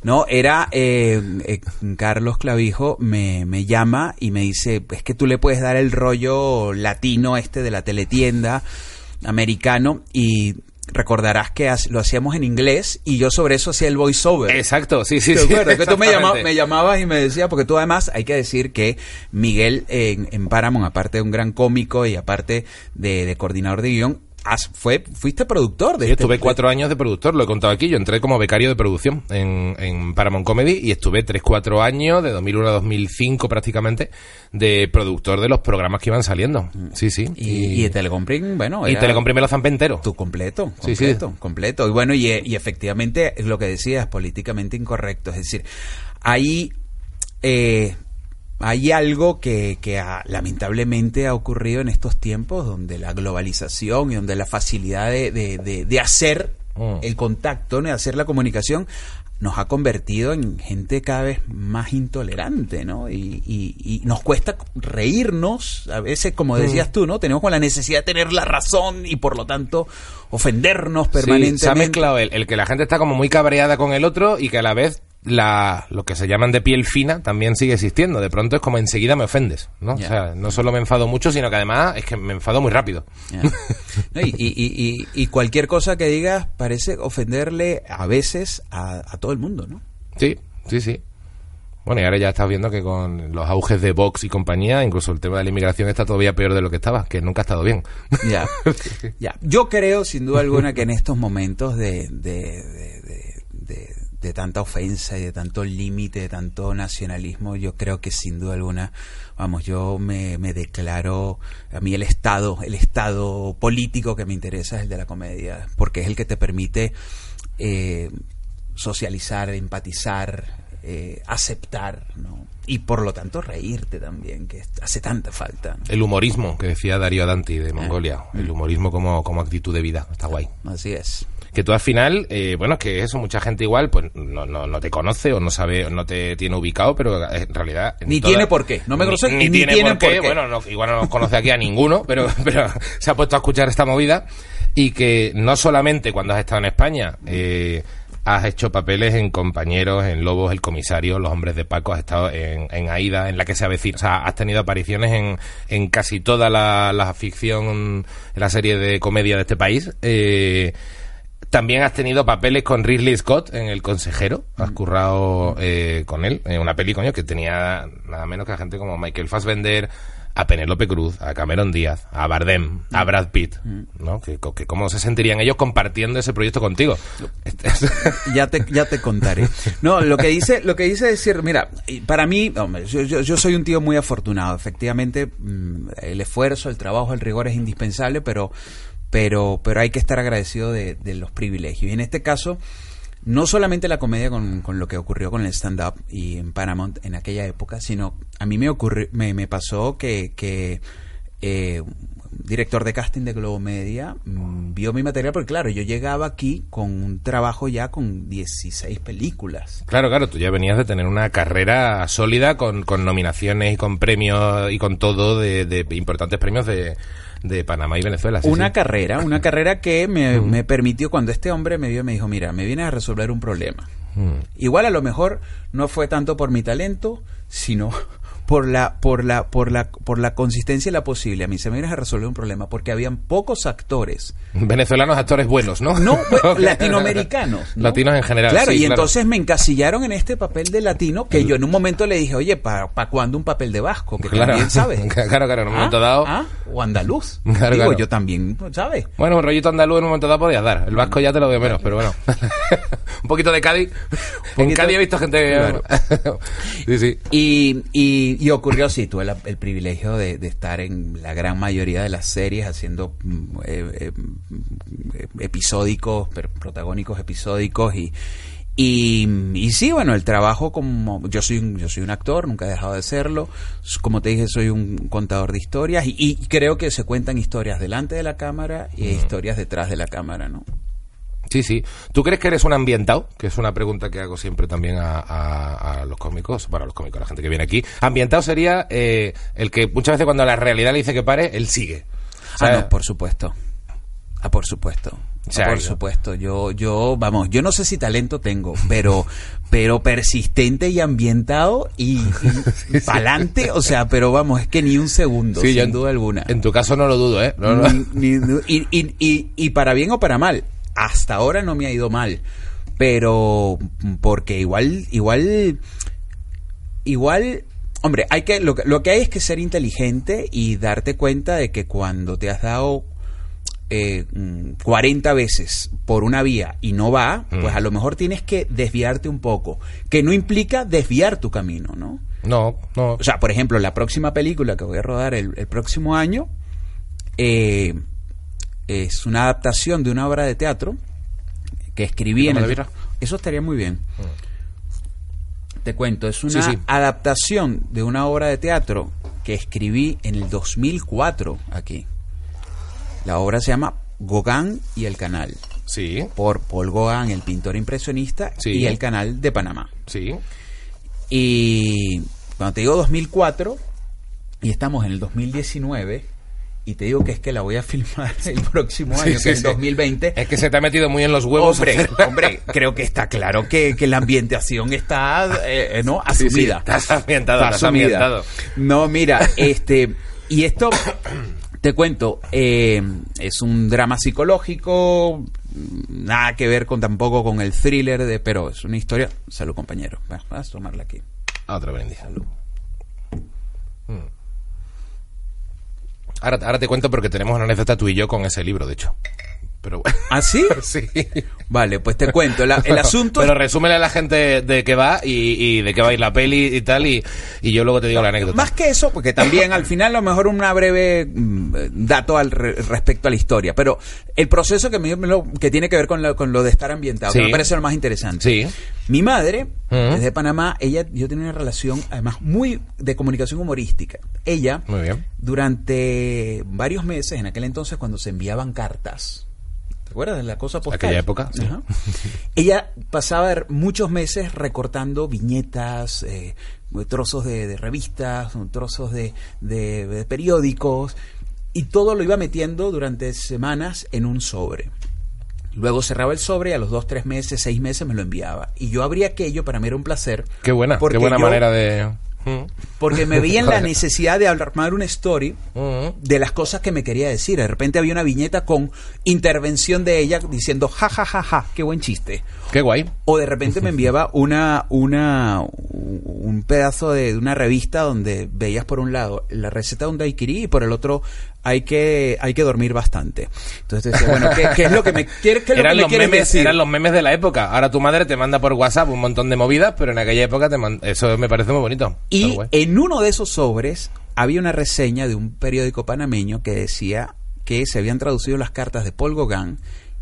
No, era eh, eh, Carlos Clavijo me, me llama y me dice, es que tú le puedes dar el rollo latino este de la teletienda americano y recordarás que lo hacíamos en inglés y yo sobre eso hacía el voiceover. Exacto, sí, sí, ¿Te sí. acuerdas? Que tú me, llama- exactamente. me llamabas y me decías, porque tú además hay que decir que Miguel en, en Paramount, aparte de un gran cómico y aparte de, de coordinador de guion, has- fue, fuiste productor de Sí, este- estuve cuatro años de productor, lo he contado aquí. Yo entré como becario de producción en, en Paramount Comedy y estuve tres, cuatro años, de 2001 a 2005 prácticamente, de productor de los programas que iban saliendo. Sí, sí. Y, y Telecompring, bueno, y Telecomprim me lo zampé entero. tu completo, Sí, sí. completo, completo. Y bueno, y, y efectivamente es lo que decías, políticamente incorrecto. Es decir, ahí eh, hay algo que, que ha- lamentablemente ha ocurrido en estos tiempos donde la globalización y donde la facilidad de, de- de- de hacer Mm. el contacto, ¿no? de hacer la comunicación, nos ha convertido en gente cada vez más intolerante, ¿no? Y, y- y nos cuesta reírnos, a veces, como Mm. decías tú, ¿no? Tenemos con la necesidad de tener la razón y por lo tanto ofendernos Sí, permanentemente. se ha mezclado el, el que la gente está como muy cabreada con el otro y que a la vez la, lo que se llaman de piel fina también sigue existiendo. De pronto es como enseguida me ofendes, ¿no? O sea, no solo me enfado mucho, sino que además es que me enfado muy rápido. No, y, y- y- y- y cualquier cosa que digas parece ofenderle a veces a, a todo el mundo, ¿no? Sí, sí, sí. Bueno, y ahora ya estás viendo que con los auges de Vox y compañía, incluso el tema de la inmigración está todavía peor de lo que estaba, que nunca ha estado bien. Ya, ya. Yo creo, sin duda alguna, que en estos momentos de, de, de- de- tanta ofensa y de tanto límite, de tanto nacionalismo, yo creo que sin duda alguna, vamos, yo me, me declaro, a mí el Estado, el Estado político que me interesa es el de la comedia, porque es el que te permite eh, socializar, empatizar, eh, aceptar, ¿no? Y por lo tanto reírte también, que hace tanta falta. ¿no? El humorismo, que decía Darío Danti de Mongolia. El humorismo como, como actitud de vida. Está guay. Así es. Que tú al final, eh, bueno, es que eso, mucha gente igual, pues no, no, no te conoce o no sabe, o no te tiene ubicado, pero en realidad... en Ni tiene por qué. No me conoce, ni, ni tiene por qué. por qué. Bueno, no- igual no nos conoce aquí a ninguno, pero, pero se ha puesto a escuchar esta movida y que no solamente cuando has estado en España, eh, has hecho papeles en Compañeros, en Lobos, El Comisario, Los Hombres de Paco, has estado en, en Aida, en la que se avecina, o sea, has tenido apariciones en, en casi toda la, la ficción, en la serie de comedia de este país. Eh, también has tenido papeles con Ridley Scott en El Consejero. Has currado eh, con él en una peli, coño, que tenía nada menos que a gente como Michael Fassbender, a Penélope Cruz, a Cameron Díaz, a Bardem, a Brad Pitt, ¿no? Que, que cómo se sentirían ellos compartiendo ese proyecto contigo. Ya te ya te contaré no lo que dice lo que dice es decir mira para mí hombre, yo, yo, yo soy un tío muy afortunado efectivamente mm, el esfuerzo el trabajo el rigor es indispensable pero pero pero hay que estar agradecido de, de los privilegios y en este caso no solamente la comedia con, con lo que ocurrió con el stand-up y en Paramount en aquella época, sino a mí me ocurrió, me, me pasó que, que eh, director de casting de Globo Media mm, vio mi material, porque claro, yo llegaba aquí con un trabajo ya con 16 películas. Claro, claro, tú ya venías de tener una carrera sólida con, con nominaciones y con premios y con todo de, de importantes premios de, de Panamá y Venezuela. sí, una sí. carrera, una carrera que me, me permitió, cuando este hombre me vio, me dijo, mira, me vienes a resolver un problema. Mm. Igual a lo mejor no fue tanto por mi talento, sino por la, por la, por la, por la consistencia y la posible. A mí se me a resolver un problema porque habían pocos actores. Venezolanos actores buenos, ¿no? No, pues, latinoamericanos. ¿no? Latinos en general. Claro, sí, y entonces me encasillaron en este papel de latino que yo en un momento le dije, oye, ¿para cuándo un papel de vasco? Que Claro. también, ¿sabes? Claro, claro, en un ¿Ah? momento dado. ¿Ah? O andaluz. Claro, Digo, yo también, ¿sabes? Bueno, un rollito andaluz en un momento dado podías dar. El vasco ya te lo veo menos, pero bueno. un poquito de Cádiz. En Cádiz he visto gente. Sí, sí. Y, y, y ocurrió así, tuve la- el privilegio de, de estar en la gran mayoría de las series haciendo mm, eh, eh, mm, episódicos, protagónicos episódicos y, y, y sí, bueno, el trabajo como yo soy un, yo soy un actor, nunca he dejado de serlo, como te dije, soy un contador de historias y, y creo que se cuentan historias delante de la cámara y historias detrás de la cámara, ¿no? Sí, sí. ¿Tú crees que eres un ambientado? Que es una pregunta que hago siempre también a, a- a los cómicos, para los cómicos, a la gente que viene aquí. Ambientado sería eh, el que muchas veces cuando la realidad le dice que pare, él sigue. O sea, ah, no, por supuesto. Ah, por supuesto. Ah, por yo- supuesto. Yo, yo, vamos, yo no sé si talento tengo, pero, pero persistente y ambientado y, y pa'lante, o sea, pero vamos, es que ni un segundo, sí, yo sin en- duda alguna. En tu caso no lo dudo, ¿eh? No, no. Ni- ni- y, y, y, y para bien o para mal, hasta ahora no me ha ido mal, pero porque igual, igual, igual, hombre, hay que, lo, que- lo que hay es que ser inteligente y darte cuenta de que cuando te has dado eh, mm, 40 veces por una vía y no va, pues Mm. a lo mejor tienes que desviarte un poco, que no implica desviar tu camino, ¿no? No, no. O sea, por ejemplo, la próxima película que voy a rodar el, el próximo año eh, es una adaptación de una obra de teatro que escribí en ¿Como el... Eso estaría muy bien. Te cuento, es una Sí, sí. adaptación de una obra de teatro que escribí en el 2004 aquí. La obra se llama Gauguin y el canal, Sí, por Paul Gauguin, el pintor impresionista, Sí. y el canal de Panamá. sí. Y cuando te digo 2004, y estamos en el 2019, y te digo que es que la voy a filmar el próximo año, Sí, que sí, es el sí. 2020. Es que se te ha metido muy en los huevos. Hombre, hombre, creo que está claro que, que la ambientación está eh, no asumida. estás ambientado, Está estás ambientado. No, mira, este y esto te cuento, eh, es un drama psicológico, nada que ver con tampoco con el thriller de, pero es una historia. Salud, compañero. Va, Vas a tomarla aquí. Otra brindis. Mm. Ahora, ahora te cuento porque tenemos una anécdota tú y yo con ese libro, de hecho. Pero bueno. ¿Ah, sí? sí. Vale, pues te cuento. La- el asunto Pero es- resúmele a la gente de qué va y, y de qué va a ir la peli y tal, y, y yo luego te digo la anécdota. Más que eso, porque también al final a lo mejor una breve mm, dato al re- respecto a la historia, pero el proceso que, me, lo- que tiene que ver con lo, con lo de estar ambientado, que me parece lo más interesante. Sí. Mi madre, Ujú. desde Panamá, ella, yo tenía una relación además muy de comunicación humorística. Ella, Muy bien. durante varios meses, en aquel entonces cuando se enviaban cartas, ¿te acuerdas de la cosa postal? Aquella época, sí. Ajá. Ella pasaba muchos meses recortando viñetas, eh, trozos de, de revistas, trozos de, de- de periódicos, y todo lo iba metiendo durante semanas en un sobre. Luego cerraba el sobre y a los dos, tres meses, seis meses me lo enviaba. Y yo abría aquello, para mí era un placer. Qué buena, qué buena manera de... Porque me veía en la necesidad de armar una story de las cosas que me quería decir. De repente había una viñeta con intervención de ella diciendo, ja, ja, ja, ja, qué buen chiste. Qué guay. O de repente me enviaba una, una, un pedazo de, de una revista donde veías por un lado la receta de un daiquiri y por el otro hay que, hay que dormir bastante. Entonces decía, bueno, ¿qué, qué es lo que me, qué, qué es lo eran, que me los quieres memes, decir? eran los memes de la época. Ahora tu madre te manda por WhatsApp un montón de movidas, pero en aquella época te man- eso me parece muy bonito. Y en uno de esos sobres había una reseña de un periódico panameño que decía que se habían traducido las cartas de Paul Gauguin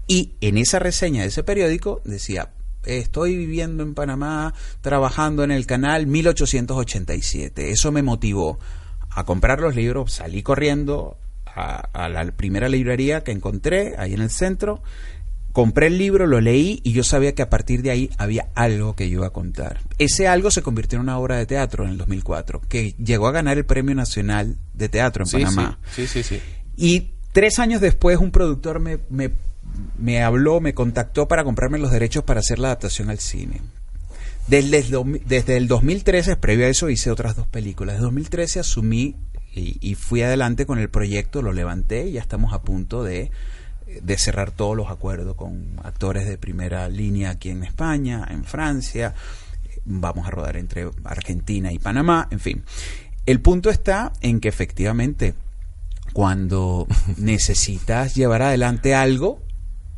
y en esa reseña de ese periódico decía estoy viviendo en Panamá trabajando en el canal 1887 eso me motivó a comprar los libros salí corriendo a, a la primera librería que encontré ahí en el centro Compré el libro, lo leí y yo sabía que a partir de ahí había algo que yo iba a contar. Ese algo se convirtió en una obra de teatro en el 2004, que llegó a ganar el Premio Nacional de Teatro en Sí, Panamá. sí, sí, sí, sí. Y tres años después un productor me, me, me habló, me contactó para comprarme los derechos para hacer la adaptación al cine. Desde desde el 2013, previo a eso, hice otras dos películas. En 2013 asumí y, y fui adelante con el proyecto, lo levanté y ya estamos a punto de, de cerrar todos los acuerdos con actores de primera línea aquí en España, en Francia. Vamos a rodar entre Argentina y Panamá, en fin. El punto está en que efectivamente cuando necesitas llevar adelante algo,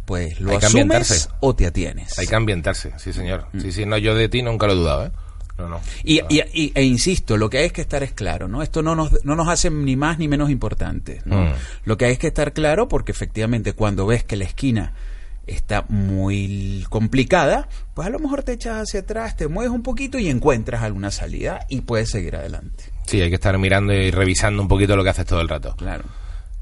pues lo Hay asumes o te atienes. Hay que ambientarse, sí señor. Mm. Sí, sí, no, yo de ti nunca lo he dudado, ¿eh? No, no. Y, y- y- e insisto, lo que hay que estar es claro, ¿no? Esto no nos, no nos hace ni más ni menos importantes, ¿no? Mm. Lo que hay es que estar claro porque efectivamente cuando ves que la esquina está muy complicada, pues a lo mejor te echas hacia atrás, te mueves un poquito y encuentras alguna salida y puedes seguir adelante. Sí, hay que estar mirando y revisando un poquito lo que haces todo el rato. Claro.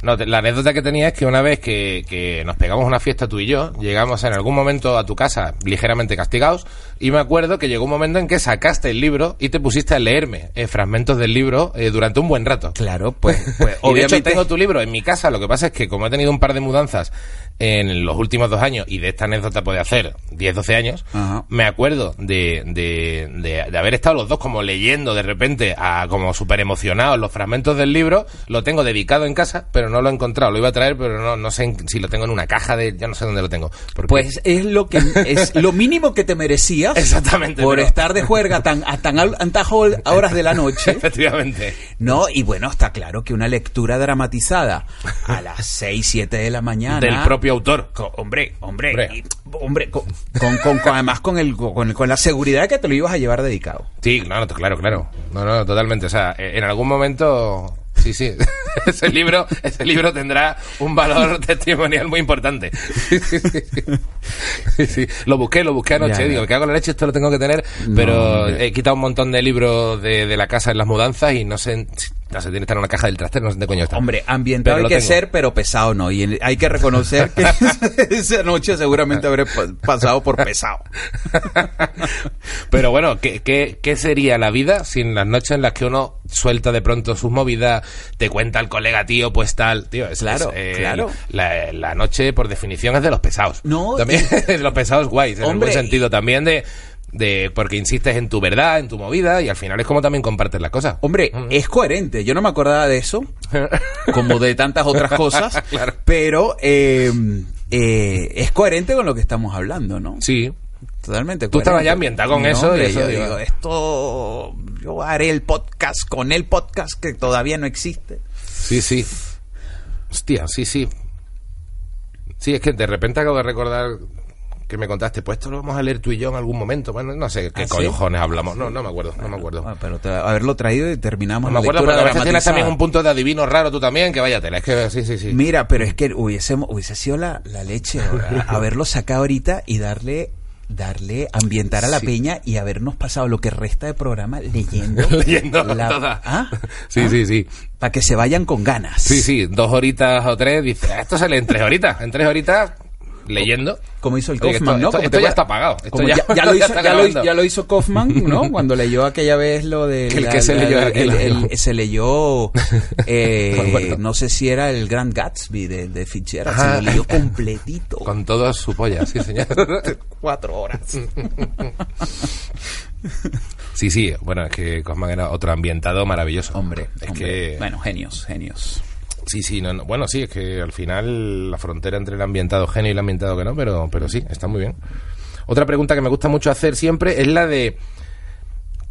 No, la anécdota que tenía es que una vez que, que nos pegamos una fiesta tú y yo, llegamos en algún momento a tu casa ligeramente castigados y me acuerdo que llegó un momento en que sacaste el libro y te pusiste a leerme eh, fragmentos del libro eh, durante un buen rato. Claro, pues, pues obviamente tengo tu libro en mi casa, lo que pasa es que como he tenido un par de mudanzas en los últimos dos años y de esta anécdota puede hacer 10, 12 años, Ajá. me acuerdo de, de, de- de haber estado los dos como leyendo de repente, a, como súper emocionados los fragmentos del libro, lo tengo dedicado en casa, pero no lo he encontrado, lo iba a traer, pero no, no sé si lo tengo en una caja de, ya no sé dónde lo tengo. Porque- Pues es lo que es lo mínimo que te merecías Exactamente, por pero- estar de juerga tan a tan hol- horas de la noche. Efectivamente. No, y bueno, está claro que una lectura dramatizada a las 6, 7 de la mañana Del propio autor. Co- hombre, hombre, Hombre. y- hombre, con, con- con- con- además con el con, con la seguridad que te lo ibas a llevar dedicado. Sí, claro, claro, claro. No, no, totalmente. O sea, eh, en algún momento, sí, sí. ese libro, ese libro tendrá un valor testimonial muy importante. Sí, sí, sí. Sí, sí. Lo busqué, lo busqué anoche. Ya, ya. Digo, me cago en la leche, esto lo tengo que tener. Pero he quitado un montón de libros de, de la casa en las mudanzas y no sé, no sé, tiene que estar en una caja del trastero, no sé dónde coño está. Hombre, ambientado Pero hay que tengo. ser, pero pesado no. Y hay que reconocer que esa noche seguramente habré pa- pasado por pesado. Pero bueno, ¿qué, qué, qué sería la vida sin las noches en las que uno suelta de pronto sus movidas, te cuenta el colega tío, pues tal, tío? Es, Claro, es, eh, claro. La, la noche, por definición, es de los pesados. No, También de los pesados guays, en el Hombre, buen sentido también de, de... Porque insistes en tu verdad, en tu movida, y al final es como también compartes las cosas. Hombre, es coherente. Yo no me acordaba de eso, como de tantas otras cosas, Claro. pero eh, eh, es coherente con lo que estamos hablando, ¿no? Sí. Totalmente. Tú estabas ya ambientado con No, eso, hombre, y eso yo digo- digo, esto, yo haré el podcast con el podcast que todavía no existe. Sí, sí. Hostia, sí, sí. Sí, es que de repente acabo de recordar que me contaste, pues esto lo vamos a leer tú y yo en algún momento. Bueno, no sé qué ¿Ah, sí? cojones hablamos. No, no me acuerdo, no me acuerdo. Ah, pero te- haberlo traído y terminamos No me la acuerdo, lectura porque a veces tienes también un punto de adivino raro tú también, que vaya tela. Es que sí, sí, sí. Mira, pero es que hubiésemos, hubiese sido la, la leche haberlo sacado ahorita y darle darle ambientar a la Sí. peña y habernos pasado lo que resta de programa leyendo Leyendo la- toda. ¿Ah? Sí, sí, sí. para que se vayan con ganas Sí, sí, dos horitas o tres, dice, "Ah, esto sale en tres horitas. En tres horitas, leyendo. como hizo el Oye, Kaufman esto- ¿no? esto- ya está pagado. Esto como ya- ya, ya lo hizo, está ya, lo, grabando. ya lo hizo Kaufman ¿no? cuando leyó aquella vez lo de ¿El la- qué se la- leyó la- el- se leyó eh, No sé si era el Grand Gatsby de, de Fitzgerald se lo leyó completito Con todo su polla, sí, señor. cuatro horas Sí, sí, bueno, es que Cosman era otro ambientado maravilloso. Hombre, es hombre. que. bueno, genios, genios. Sí, sí, no, no. bueno, sí, es que al final la frontera entre el ambientado genio y el ambientado que no, pero, pero sí, está muy bien. Otra pregunta que me gusta mucho hacer siempre es la de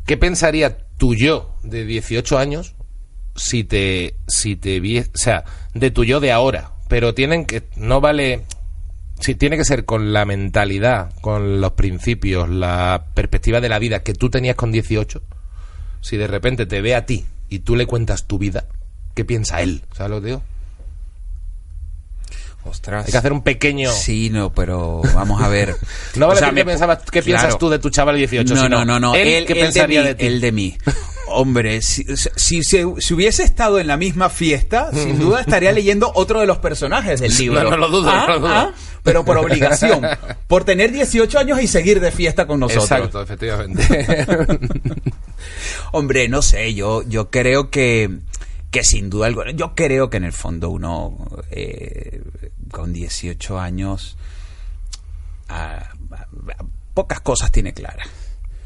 ¿qué pensaría tu yo de 18 años si te si te vie- o sea, de tu yo de ahora, pero tienen que no vale si tiene que ser con la mentalidad, con los principios, la perspectiva de la vida que tú tenías con 18. Si de repente te ve a ti y tú le cuentas tu vida, ¿qué piensa él? ¿Sabes lo que te digo? Ostras. Hay que hacer un pequeño. Sí, no, pero vamos a ver. No vale O sea, me- pensabas, qué piensas tú de tu chaval de 18, No, sino no, no, no. Él, Él- ¿qué él pensaría mí, de, ti? Él de mí. Hombre, si, si, si- si hubiese estado en la misma fiesta, sin duda estaría leyendo otro de los personajes del libro. No, no lo dudo, Ah, no lo dudo. ah, pero por obligación. Por tener 18 años y seguir de fiesta con nosotros. Exacto, efectivamente. Hombre, no sé, yo, yo creo que, que sin duda alguna, yo creo que en el fondo uno eh, con 18 años ah, ah, pocas cosas tiene claras.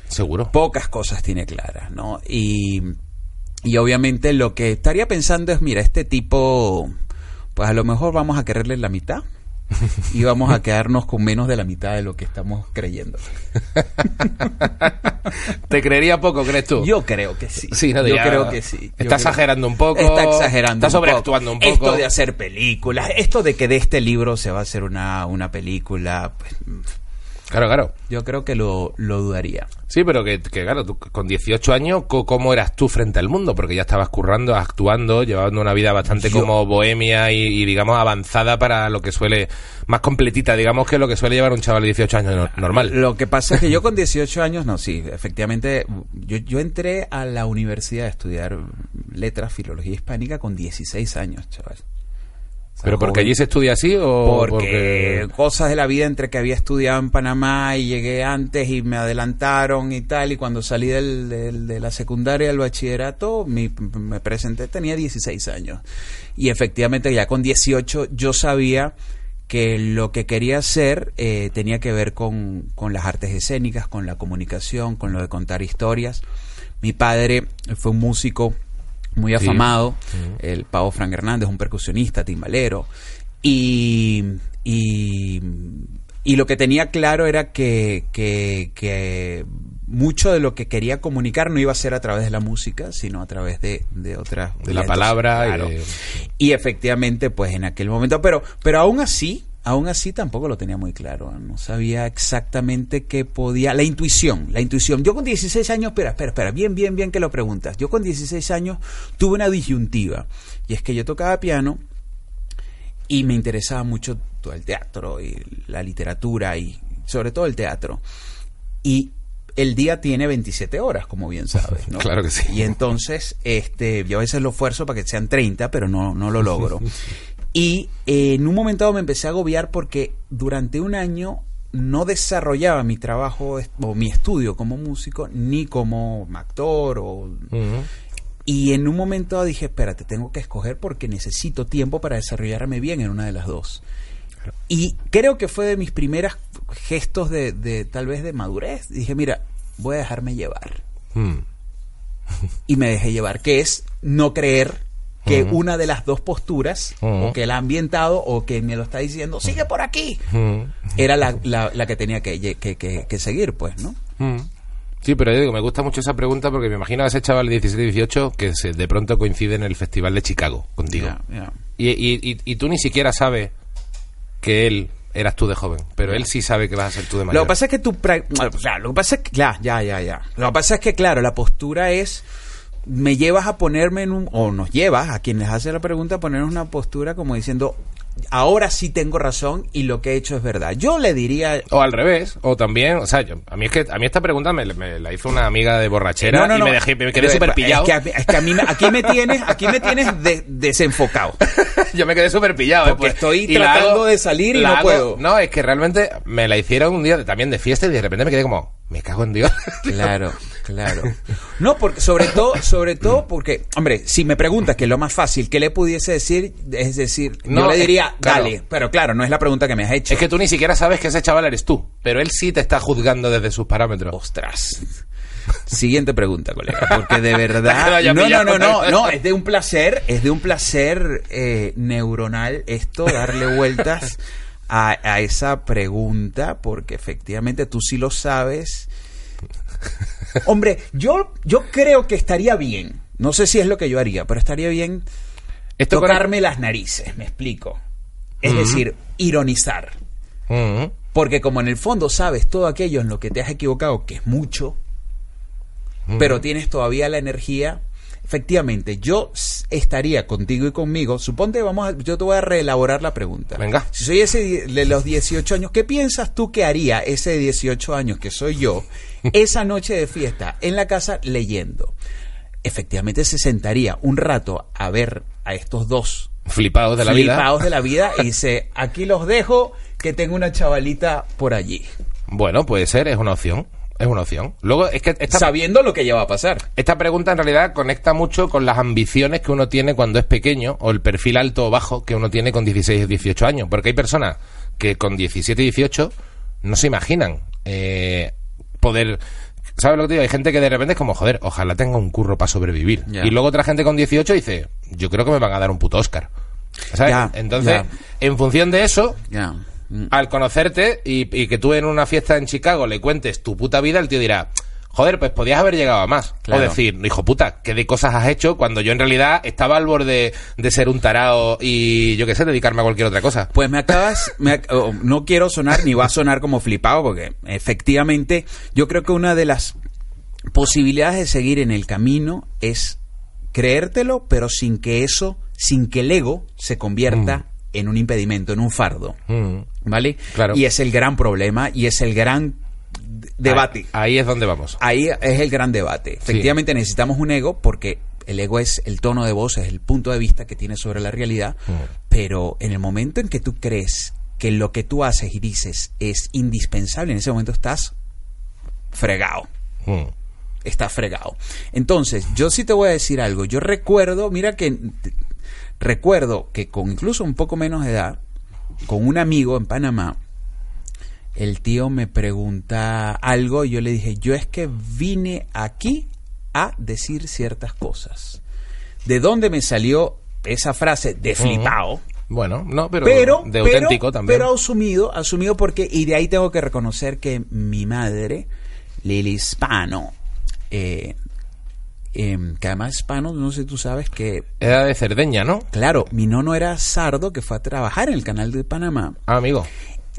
Seguro. Pocas cosas tiene claras, ¿no? Y, y obviamente lo que estaría pensando es, mira, este tipo, pues a lo mejor vamos a quererle la mitad y vamos a quedarnos con menos de la mitad de lo que estamos creyendo. ¿Te creería poco, crees tú? Yo creo que sí. Sí, no Yo diga- creo que sí. Yo Está exagerando un poco. Está exagerando. Está sobreactuando un poco. Esto de hacer películas, esto de que de este libro se va a hacer una, una película, pues, Claro, claro. yo creo que lo, lo dudaría. Sí, pero que, que, claro, tú con 18 años, ¿cómo eras tú frente al mundo? Porque ya estabas currando, actuando, llevando una vida bastante Yo- como bohemia y, y, digamos, avanzada para lo que suele, más completita, digamos, que lo que suele llevar un chaval de 18 años no- normal. Lo que pasa es que yo con 18 años, no, sí, efectivamente, yo, yo entré a la universidad a estudiar letras, filología hispánica con 16 años, chaval. ¿Pero porque allí se estudia así o porque, cosas de la vida entre que había estudiado en Panamá y llegué antes y me adelantaron y tal y cuando salí del, del- de la secundaria del bachillerato mi- me presenté tenía 16 años y efectivamente ya con 18 yo sabía que lo que quería hacer eh, tenía que ver con, con las artes escénicas, con la comunicación, con lo de contar historias. Mi padre fue un músico muy Sí. afamado, el Pavo Frank Hernández, un percusionista, timbalero, y, y, y lo que tenía claro era que, que, que mucho de lo que quería comunicar no iba a ser a través de la música, sino a través de, de otras... De la palabra y claro. de- Y efectivamente, pues en aquel momento, pero, pero aún así, aún así tampoco lo tenía muy claro. No sabía exactamente qué podía. La intuición, la intuición. Yo con 16 años, espera, espera, espera, bien, bien, bien que lo preguntas. Yo con 16 años tuve una disyuntiva. Y es que yo tocaba piano y me interesaba mucho todo el teatro y la literatura y sobre todo el teatro. Y el día tiene 27 horas, como bien sabes, ¿no? Claro que sí. Y entonces, este, yo a veces lo esfuerzo para que sean 30, pero no, no lo logro. Y eh, en un momento dado me empecé a agobiar porque durante un año no desarrollaba mi trabajo o mi estudio como músico, ni como actor o y en un momento dado dije, espérate, tengo que escoger porque necesito tiempo para desarrollarme bien en una de las dos. Y creo que fue de mis primeros gestos de, de tal vez de madurez. Dije, mira, voy a dejarme llevar. Mm. Y me dejé llevar, que es no creer que una de las dos posturas, o que el ambientado, o que me lo está diciendo, sigue por aquí, Mm. era la, la- la que tenía que, que- que- que seguir, pues, ¿no? Sí, pero yo digo, me gusta mucho esa pregunta porque me imagino a ese chaval de 17, 18 que se, de pronto coincide en el Festival de Chicago contigo. Y, y- y- y tú ni siquiera sabes que él eras tú de joven, pero él sí sabe que vas a ser tú de mayor. Lo que pasa es que tú... pra- o sea, lo que pasa es que... Ya, ya, ya, ya. Lo que pasa es que, claro, la postura es... Me llevas a ponerme en un... O nos llevas a quien les hace la pregunta a ponernos una postura como diciendo... Ahora sí tengo razón y lo que he hecho es verdad. Yo le diría... O al revés, o también, o sea, yo- a mí es que a mí esta pregunta me, me la hizo una amiga de borrachera y me dejé me quedé súper pillado. Es que, a mí- es que a mí aquí me tienes, aquí me tienes de- desenfocado. yo me quedé súper pillado. ¿eh? Porque estoy y la tratando de salir y no hago- puedo. No, es que realmente me la hicieron un día de- también de fiesta y de repente me quedé como, me cago en Dios. Claro, claro. No, porque sobre todo, sobre todo porque, hombre, si me preguntas que es lo más fácil, ¿qué le pudiese decir? Es decir, No, yo le es- diría, claro. dale. Pero claro, no es la pregunta que me has hecho. es que tú ni siquiera sabes que ese chaval eres tú, pero él sí te está juzgando desde sus parámetros. Ostras. Siguiente pregunta, colega, porque de verdad... No, no, no, no, no, es de un placer, es de un placer eh, neuronal esto, darle vueltas a, a esa pregunta, porque efectivamente tú sí lo sabes. Hombre, yo, yo creo que estaría bien, no sé si es lo que yo haría, pero estaría bien Esto tocarme las narices, me explico. Es decir, ironizar. Porque como en el fondo sabes todo aquello en lo que te has equivocado, que es mucho, pero tienes todavía la energía, efectivamente, yo estaría contigo y conmigo. Suponte, vamos a- yo te voy a reelaborar la pregunta. Venga. Si soy ese de los 18 años, ¿qué piensas tú que haría ese de 18 años que soy yo esa noche de fiesta en la casa leyendo? Efectivamente se sentaría un rato a ver a estos dos Flipados de la vida. flipados de la vida y dice, aquí los dejo, que tengo una chavalita por allí. Bueno, puede ser, es una opción. Es una opción. Luego, es que esta, Sabiendo lo que ya va a pasar. esta pregunta en realidad conecta mucho con las ambiciones que uno tiene cuando es pequeño o el perfil alto o bajo que uno tiene con 16 o 18 años. Porque hay personas que con 17 y 18 no se imaginan eh, poder ¿Sabes lo que te digo? Hay gente que de repente es como, joder, ojalá tenga un curro para sobrevivir. Y luego otra gente con 18 dice, yo creo que me van a dar un puto Oscar. ¿Sabes? Entonces, en función de eso. Al conocerte y, y que tú en una fiesta en Chicago le cuentes tu puta vida, el tío dirá, joder, pues podías haber llegado a más. Claro. O decir, hijo puta, ¿qué de cosas has hecho cuando yo en realidad estaba al borde de ser un tarao y yo qué sé, dedicarme a cualquier otra cosa? Pues me acabas, me ac- oh, no quiero sonar ni va a sonar como flipado porque efectivamente yo creo que una de las posibilidades de seguir en el camino es creértelo, pero sin que eso, sin que el ego se convierta en un impedimento, en un fardo, Mm. ¿vale? Claro. Y es el gran problema y es el gran debate. Ahí, ahí es donde vamos. Ahí es el gran debate. Efectivamente necesitamos un ego porque el ego es el tono de voz, es el punto de vista que tienes sobre la realidad, pero en el momento en que tú crees que lo que tú haces y dices es indispensable, en ese momento estás fregado. Mm. Estás fregado. Entonces, yo sí te voy a decir algo. Yo recuerdo, mira que recuerdo que con incluso un poco menos de edad, con un amigo en Panamá, el tío me pregunta algo y yo le dije, yo es que vine aquí a decir ciertas cosas. ¿De dónde me salió esa frase de flipao? Bueno, no, pero, Pero, de pero- auténtico también. pero asumido, asumido porque, y de ahí tengo que reconocer que mi madre, Lili Hispano, eh, em, que además hispano, no sé si tú sabes que, Era de Cerdeña, ¿no? claro, mi nono era sardo que fue a trabajar en el canal de Panamá, Ah, amigo.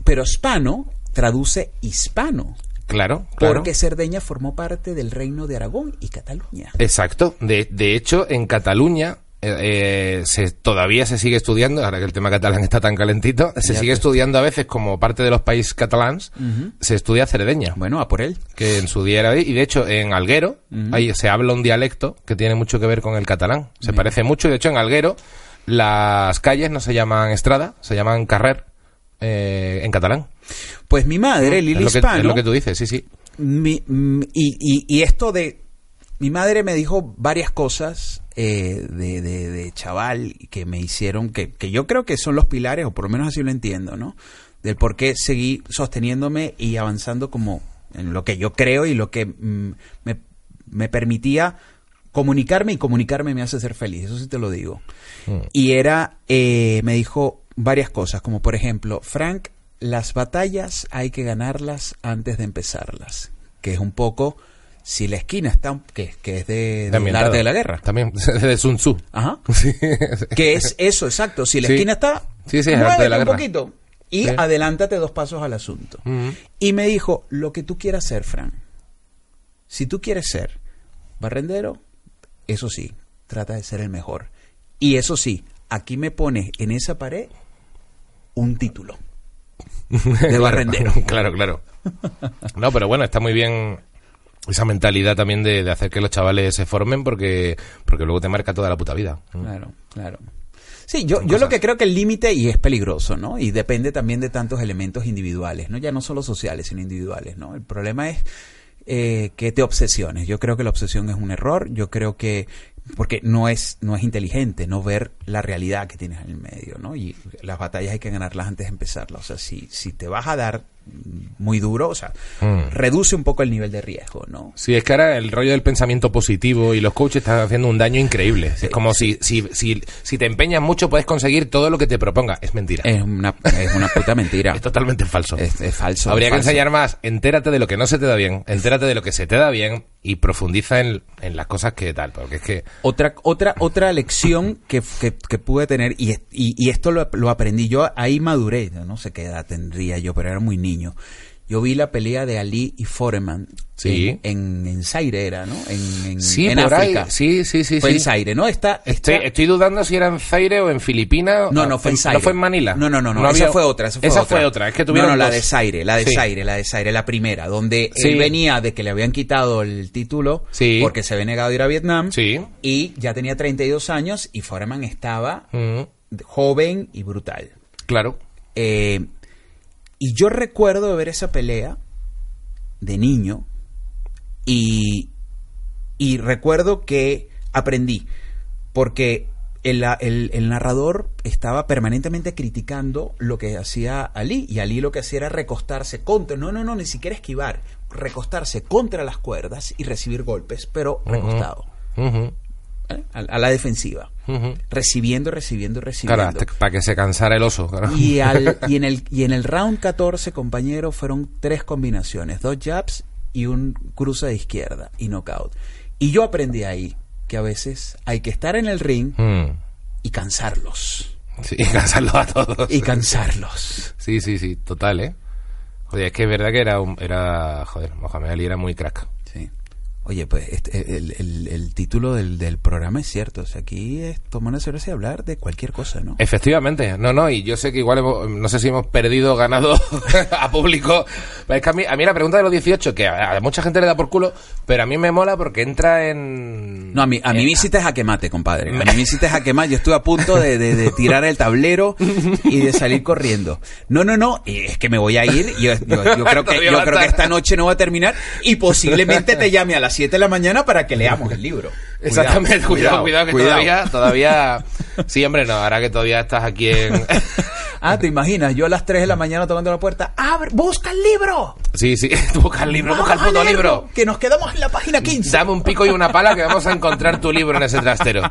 pero hispano traduce hispano, Claro, claro. porque Cerdeña formó parte del reino de Aragón y Cataluña. Exacto. De, de hecho, en Cataluña eh, eh, se, todavía se sigue estudiando, ahora que el tema catalán está tan calentito, se Ya sigue estudiando a veces como parte de los países catalans, se estudia cerdeña. Bueno, a por él. que en su día era ahí, y de hecho en Alguero ahí se habla un dialecto que tiene mucho que ver con el catalán. Se parece mucho, y de hecho en Alguero las calles no se llaman Estrada, se llaman Carrer eh, en catalán. Pues mi madre, es, Lili lo que, Hispano, es lo que tú dices, sí, sí. Mi- y, y- y esto de... Mi madre me dijo varias cosas eh, de, de- de chaval que me hicieron, que, que yo creo que son los pilares, o por lo menos así lo entiendo, ¿no? Del por qué seguí sosteniéndome y avanzando como en lo que yo creo y lo que mm, me, me permitía comunicarme y comunicarme me hace ser feliz, eso sí te lo digo. Y era, eh, me dijo varias cosas, como por ejemplo, Frank, las batallas hay que ganarlas antes de empezarlas, que es un poco, si la esquina está, que, que es de, del arte de la guerra. También, de Sun Tzu. Ajá. Sí. Que es eso, exacto. Si la Sí. esquina está, Sí, sí, es arte de la muévete un guerra. poquito y Sí. adelántate dos pasos al asunto. Y me dijo, lo que tú quieras ser, Fran. Si tú quieres ser barrendero, eso sí, trata de ser el mejor. Y eso sí, aquí me pones en esa pared un título de barrendero. claro, claro. No, pero bueno, está muy bien esa mentalidad también de, de hacer que los chavales se formen porque, porque luego te marca toda la puta vida. Claro, claro. Sí, yo, yo lo que creo que el límite, y es peligroso, ¿no? Y depende también de tantos elementos individuales, ¿no? Ya no solo sociales, sino individuales, ¿no? El problema es eh, que te obsesiones. Yo creo que la obsesión es un error, yo creo que porque no es no es inteligente no ver la realidad que tienes en el medio, ¿no? Y las batallas hay que ganarlas antes de empezarlas. O sea, si, si te vas a dar muy duro, o sea, Mm. reduce un poco el nivel de riesgo, ¿no? Sí, es que ahora el rollo del pensamiento positivo y los coaches están haciendo un daño increíble. es como si, si, si, si te empeñas mucho puedes conseguir todo lo que te proponga. Es mentira. Es una, es una puta mentira. Es totalmente falso. Es, es falso. Habría es que enseñar más. Entérate de lo que no se te da bien. Entérate de lo que se te da bien y profundiza en, en las cosas que tal. Porque es que... Otra, otra, otra lección que, que, que pude tener, y, y, y esto lo, lo aprendí yo, ahí maduré, no sé qué edad tendría yo, pero era muy niño. Yo vi la pelea de Ali y Foreman Sí. en, en, en Zaire, era, ¿no? En, en, Sí, en por África. ahí. Sí, sí, sí. Fue sí. en Zaire, ¿no? Está, Estoy, está- estoy dudando si era en Zaire o en Filipinas. No, no, fue en Zaire. ¿No fue en Manila? No, no, no, no, esa fue otra. Esa fue Esa otra. fue otra. Es que tuvieron No, no, la dos. de Zaire, la de Sí. Zaire, la de Zaire, la primera, donde él venía de que le habían quitado el título Sí. porque se había negado a ir a Vietnam. Sí. Y ya tenía 32 años y Foreman estaba Mm, joven y brutal. claro. Eh, y yo recuerdo ver esa pelea de niño y, y recuerdo que aprendí, porque el, el- el narrador estaba permanentemente criticando lo que hacía Ali, y Ali lo que hacía era recostarse contra, no, no, no, ni siquiera esquivar, recostarse contra las cuerdas y recibir golpes, pero recostado. A, a la defensiva. Recibiendo, recibiendo, recibiendo. Claro, hasta para que se cansara el oso. Y, al- y, en el, y en el round 14, compañero, fueron tres combinaciones, dos jabs y un cruce de izquierda y knockout. Y yo aprendí ahí que a veces hay que estar en el ring Mm. y cansarlos. Sí, y cansarlos a todos. Y cansarlos. Sí, sí, sí, total, ¿eh? Joder, es que es verdad que era, un, era joder, Mohamed Ali era muy crack. Oye, pues este, el, el- el título del, del programa es cierto. O sea, aquí es tomar una cerveza y hablar de cualquier cosa, ¿no? Efectivamente, no, no, y yo sé que igual hemos- no sé si hemos perdido, ganado a público. Pero es que a mí, a mí la pregunta de los 18, que a, a mucha gente le da por culo, pero a mí me mola porque entra en... No, a mí, a mí me hiciste jaque mate, compadre. A mí me hiciste jaque mate. Yo estuve a punto de, de- de tirar el tablero y de salir corriendo. No, no, no. Es que me voy a ir. Yo, yo- yo creo, que, yo a creo que esta noche no va a terminar y posiblemente te llame a las 7 de la mañana para que leamos el libro. Exactamente, cuidado, cuidado, que cuidado. todavía, todavía... Sí, hombre, no, ahora que todavía estás aquí en... Ah, ¿te imaginas? Yo a las 3 de la mañana tocando la puerta. ¡Abre! ¡Busca el libro! Sí, sí, busca el libro, busca el puto libro. Que nos quedamos en la página 15. Dame un pico y una pala que vamos a encontrar tu libro en ese trastero.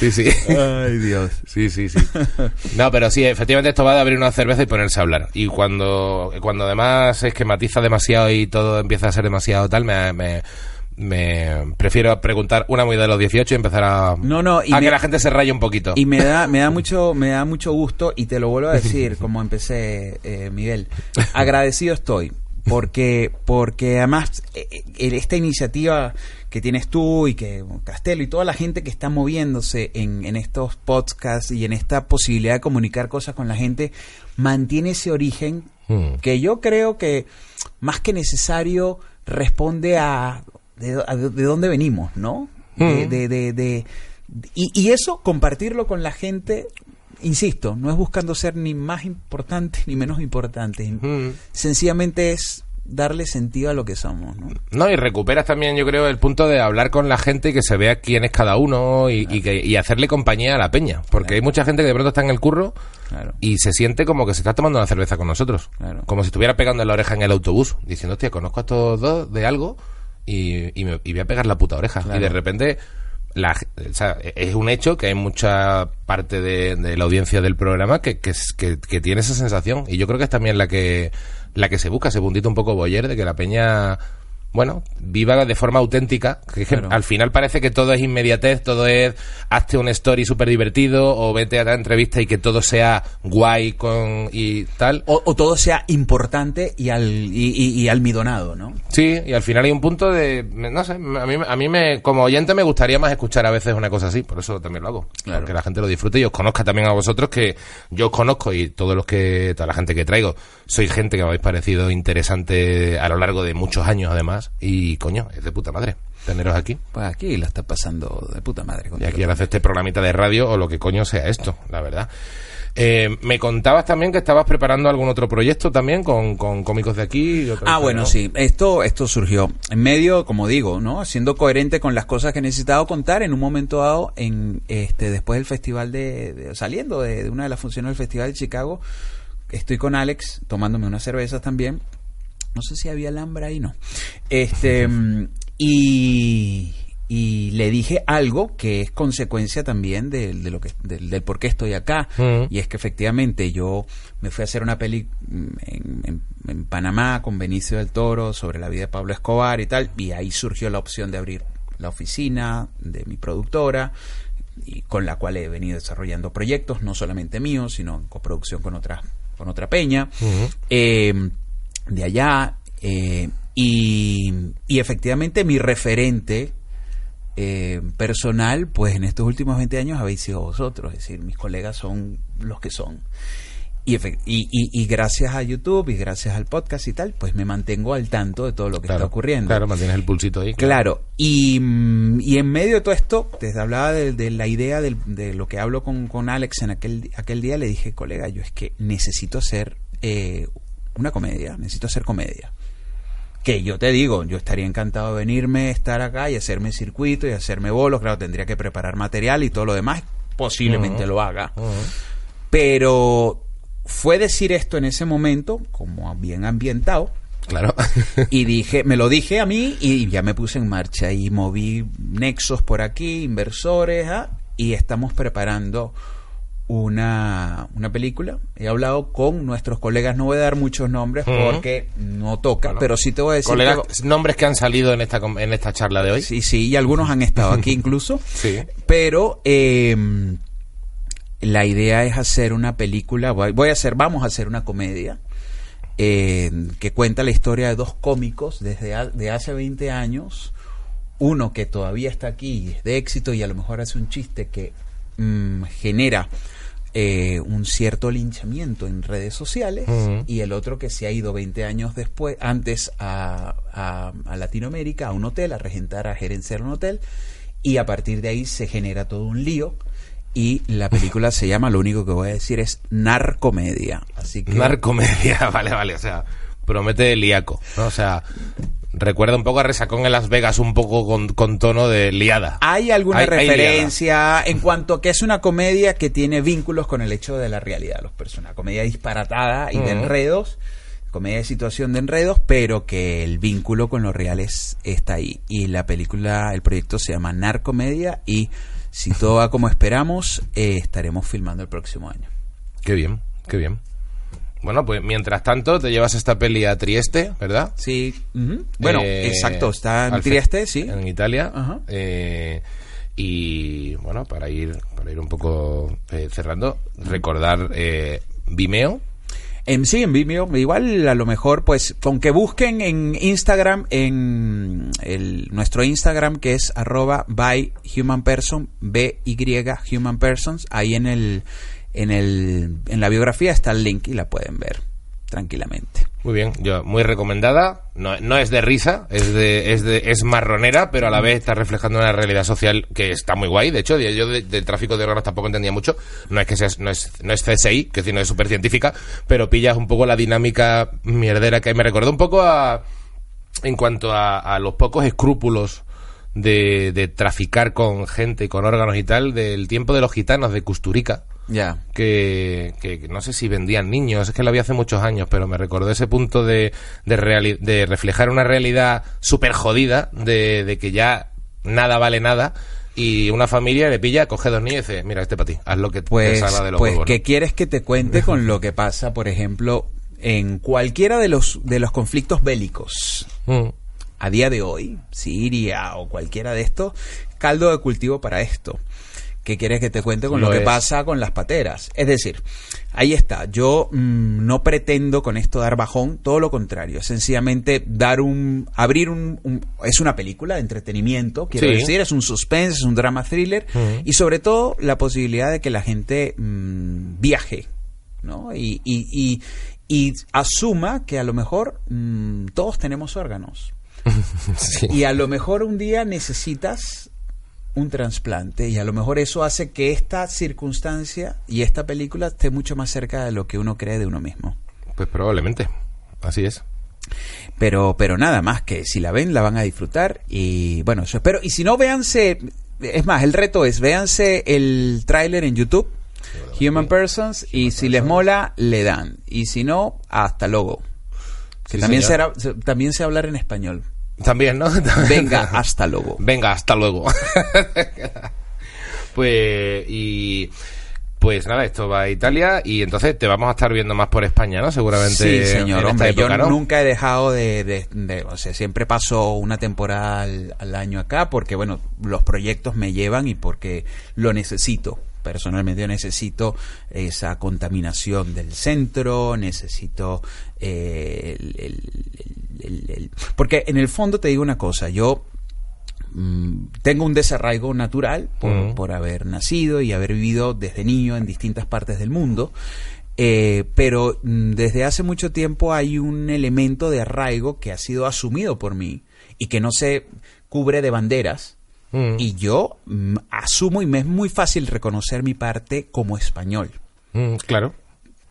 Sí, sí. Ay, Dios. Sí, sí, sí. No, pero sí, efectivamente esto va de abrir una cerveza y ponerse a hablar. Y cuando, cuando además esquematiza demasiado y todo empieza a ser demasiado tal, me, me, me prefiero preguntar una muy de los 18 y empezar a, No, no, y a me- que la gente se raye un poquito. Y me da, me da mucho, me da mucho gusto, y te lo vuelvo a decir, como empecé, eh, Miguel. Agradecido estoy. Porque, porque además, eh, eh, esta iniciativa que tienes tú y que Castelo y toda la gente que está moviéndose en, en estos podcasts y en esta posibilidad de comunicar cosas con la gente, mantiene ese origen Mm. que yo creo que más que necesario responde a de, de dónde venimos, ¿no? De, de- de- de- y, y eso, compartirlo con la gente, insisto, no es buscando ser ni más importante ni menos importante. Mm. Sencillamente es darle sentido a lo que somos, ¿no? No, y recuperas también, yo creo, el punto de hablar con la gente y que se vea quién es cada uno y, y que, y hacerle compañía a la peña. Porque hay mucha gente que de pronto está en el curro Claro. y se siente como que se está tomando una cerveza con nosotros. Claro. Como si estuviera pegando en la oreja en el autobús, diciendo, hostia, conozco a estos dos de algo y, y me, y voy a pegar la puta oreja. Claro. Y de repente, la, o sea, es un hecho que hay mucha parte de, de la audiencia del programa que, que, que- que tiene esa sensación. Y yo creo que es también la que, la que se busca, ese puntito un poco boyer de que la peña bueno, viva de forma auténtica. Que Claro. al final parece que todo es inmediatez, todo es hazte un story súper divertido o vete a la entrevista y que todo sea guay con y tal. O, o todo sea importante y, al, y, y- y almidonado, ¿no? Sí, y al final hay un punto de, no sé, a mí, a mí me, como oyente me gustaría más escuchar a veces una cosa así, por eso también lo hago. Claro. Para que la gente lo disfrute y os conozca también a vosotros, que yo os conozco y todos los que, toda la gente que traigo, sois gente que me habéis parecido interesante a lo largo de muchos años además, y coño, es de puta madre teneros aquí. Pues aquí la está pasando de puta madre. Y aquí ahora hacer este programita de radio o lo que coño sea esto, la verdad. Eh, me contabas también que estabas preparando algún otro proyecto también con, con cómicos de aquí. y Ah, bueno, ¿no? sí. Esto, esto surgió en medio, como digo, ¿no? Siendo coherente con las cosas que he necesitado contar en un momento dado, en este, después del festival de, de- saliendo de, de una de las funciones del festival de Chicago, estoy con Alex tomándome unas cervezas también. No sé si había alambre ahí, no. Este, mm, y, y le dije algo que es consecuencia también del, de lo que, del, del por qué estoy acá. Mm. Y es que efectivamente yo me fui a hacer una peli mm, en, en- en Panamá con Benicio del Toro sobre la vida de Pablo Escobar y tal. Y ahí surgió la opción de abrir la oficina de mi productora y con la cual he venido desarrollando proyectos, no solamente míos, sino en coproducción con otra, con otra peña. Eh, de allá. eh, y, y efectivamente mi referente eh, personal, pues en estos últimos 20 años habéis sido vosotros, es decir, mis colegas son los que son. Y, y, y- gracias a YouTube y gracias al podcast y tal, pues me mantengo al tanto de todo lo que Claro, está ocurriendo. Claro, mantienes el pulsito ahí. Claro, y, mm, y en medio de todo esto, te hablaba de, de la idea de, lo que hablo con, con Alex en aquel, aquel día, le dije, colega, yo es que necesito hacer eh, una comedia, necesito hacer comedia. Que yo te digo, yo estaría encantado de venirme, estar acá y hacerme circuito y hacerme bolos, claro, tendría que preparar material y todo lo demás, posiblemente lo haga. Pero fue decir esto en ese momento, como bien ambientado, Claro. y dije, me lo dije a mí y ya me puse en marcha y moví nexos por aquí, inversores, ¿ah? y estamos preparando una, una película. He hablado con nuestros colegas, no voy a dar muchos nombres porque no toca, Bueno, pero sí te voy a decir Colegas, que- nombres que han salido en esta, en esta charla de hoy. Sí, sí, y algunos han estado aquí incluso. Sí. Pero eh, la idea es hacer una película, voy a hacer, vamos a hacer una comedia eh, que cuenta la historia de dos cómicos desde ha- de hace 20 años. Uno que todavía está aquí y es de éxito y a lo mejor hace un chiste que mm, genera eh, un cierto linchamiento en redes sociales y el otro que se ha ido 20 años después, antes a, a- a Latinoamérica, a un hotel, a regentar, a gerenciar un hotel y a partir de ahí se genera todo un lío y la película se llama, lo único que voy a decir es Narcomedia. Así que Narcomedia, vale, vale, o sea, promete liaco, ¿no? O sea, recuerda un poco a Resacón en Las Vegas, un poco con, con tono de liada. hay alguna Hay- hay referencia en cuanto a que es una comedia que tiene vínculos con el hecho de la realidad de los personajes. Comedia disparatada y de enredos, comedia de situación de enredos, pero que el vínculo con lo real es, está ahí. Y la película, el proyecto se llama Narcomedia y si todo va como esperamos, eh, estaremos filmando el próximo año. Qué bien, qué bien. Bueno, pues mientras tanto te llevas esta peli a Trieste, ¿verdad? Sí, ujú. bueno, Eh, exacto, está en Trieste, sí. En Italia. Ajá. Eh, y bueno, para ir, para ir un poco eh, cerrando, recordar eh, Vimeo. En, sí, en Vimeo. Igual a lo mejor, pues, con que busquen en Instagram, en el, nuestro Instagram, que es arroba by human person, B-Y human persons, ahí en el, en el, en la biografía está el link y la pueden ver tranquilamente. Muy bien, yo muy recomendada. No, no es de risa, es de, es de, es marronera, pero a la vez está reflejando una realidad social que está muy guay. De hecho, yo de- del tráfico de órganos tampoco entendía mucho. No es que seas, no es, no es CSI, que decir, no es súper científica, pero pillas un poco la dinámica mierdera que me recordó un poco a, en cuanto a, a los pocos escrúpulos de, de traficar con gente, con órganos y tal, del tiempo de los gitanos de Custurica Ya. que, que- no sé si vendían niños, es que lo había hace muchos años, pero me recordó ese punto de, de, reali- de reflejar una realidad súper jodida, de, de que ya nada vale nada, y una familia le pilla, coge dos niños y dice, mira, este para ti, haz lo que te Pues, salga de los pues huevos", ¿no? ¿qué quieres que te cuente con lo que pasa, por ejemplo, en cualquiera de los, de los conflictos bélicos? Mm. a día de hoy, Siria o cualquiera de estos, caldo de cultivo para esto. ¿Qué quieres que te cuente con lo, Lo que es. pasa con las pateras? Es decir, ahí está. Yo mm, no pretendo con esto dar bajón, todo lo contrario. Sencillamente dar un, abrir un, un- es una película de entretenimiento, quiero Sí. decir, es un suspense, es un drama thriller y sobre todo la posibilidad de que la gente mm, viaje, ¿no? Y, y, y, y asuma que a lo mejor mm, todos tenemos órganos. Sí. Y a lo mejor un día necesitas un trasplante y a lo mejor eso hace que esta circunstancia y esta película esté mucho más cerca de lo que uno cree de uno mismo. Pues probablemente, así es. Pero, pero nada más que si la ven la van a disfrutar y bueno, eso espero. Y si no, véanse, es más, el reto es, véanse el tráiler en YouTube, Human Persons, y si les mola, le dan. Y si no, hasta luego. Que Sí, también, será, también sé hablar en español. También, ¿no? Venga, hasta luego. Venga, hasta luego. pues, y. Pues nada, esto va a Italia y entonces te vamos a estar viendo más por España, ¿no? Seguramente. Sí, señor, hombre, época, yo nunca he dejado de, de- de- o sea, siempre paso una temporada al, al año acá porque, bueno, los proyectos me llevan y porque lo necesito. Personalmente yo necesito esa contaminación del centro, necesito eh, el- porque en el fondo te digo una cosa, yo mm, tengo un desarraigo natural por, por haber nacido y haber vivido desde niño en distintas partes del mundo. Eh, pero mm, desde hace mucho tiempo hay un elemento de arraigo que ha sido asumido por mí y que no se cubre de banderas. Mm. Y yo mm, asumo y me es muy fácil reconocer mi parte como español, Mm, claro,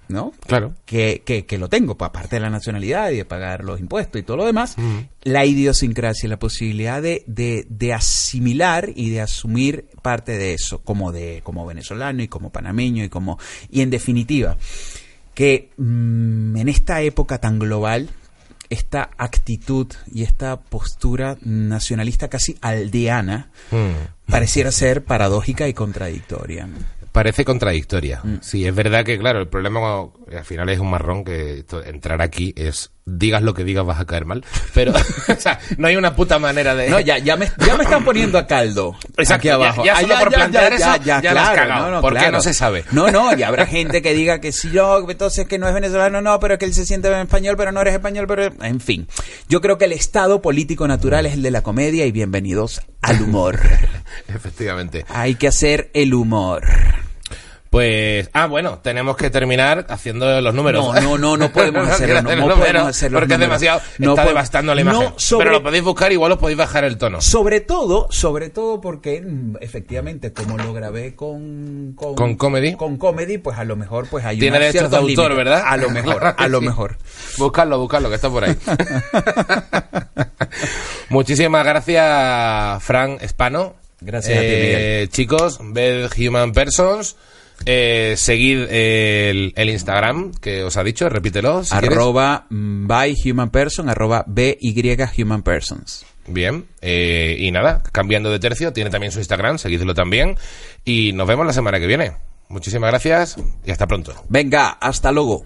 ¿no? claro. que, que, que lo tengo, pa- aparte de la nacionalidad y de pagar los impuestos y todo lo demás, Mm. la idiosincrasia, la posibilidad de, de, de asimilar y de asumir parte de eso, como de, como venezolano y como panameño y como, y en definitiva, que en esta época tan global, esta actitud y esta postura nacionalista casi aldeana Mm. pareciera ser paradójica y contradictoria. Parece contradictoria. Mm. Sí, es verdad que, claro, el problema al final es un marrón que esto- entrar aquí es digas lo que digas vas a caer mal. Pero, o sea, no hay una puta manera de. No, ya, ya, me, ya me están poniendo a caldo. Exacto, aquí ya- abajo. ya solo Ah, por plantear eso, ya la has cagado. No, ¿Por qué? No se sabe. No, no, y habrá gente que diga que si yo, entonces que no es venezolano, no, pero que él se siente español, pero no eres español, pero. En fin. Yo creo que el estado político natural es el de la comedia y bienvenidos al humor. Efectivamente. Hay que hacer el humor. Pues, ah, bueno, tenemos que terminar haciendo los números. No, no, no, no podemos hacerlo, no, podemos hacer los Porque es demasiado, No está devastando la no, imagen. sobre- Pero lo podéis buscar, igual os podéis bajar el tono. Sobre todo, sobre todo porque mm, efectivamente como lo grabé con con, ¿Con comedy? con comedy, pues a lo mejor pues hay Tiene derechos de autor. ¿verdad? A lo mejor, Claro a lo sí. mejor. Buscarlo, buscarlo, que está por ahí. Muchísimas gracias, Fran Espano. Gracias a ti, Eh, Chicos, ved Human Persons. Eh, seguid el, el Instagram que os ha dicho, repítelo. Si quieres. arroba mm, by human person, arroba by human persons. Bien, eh, y nada, cambiando de tercio, tiene también su Instagram, seguidlo también. Y nos vemos la semana que viene. Muchísimas gracias y hasta pronto. Venga, hasta luego.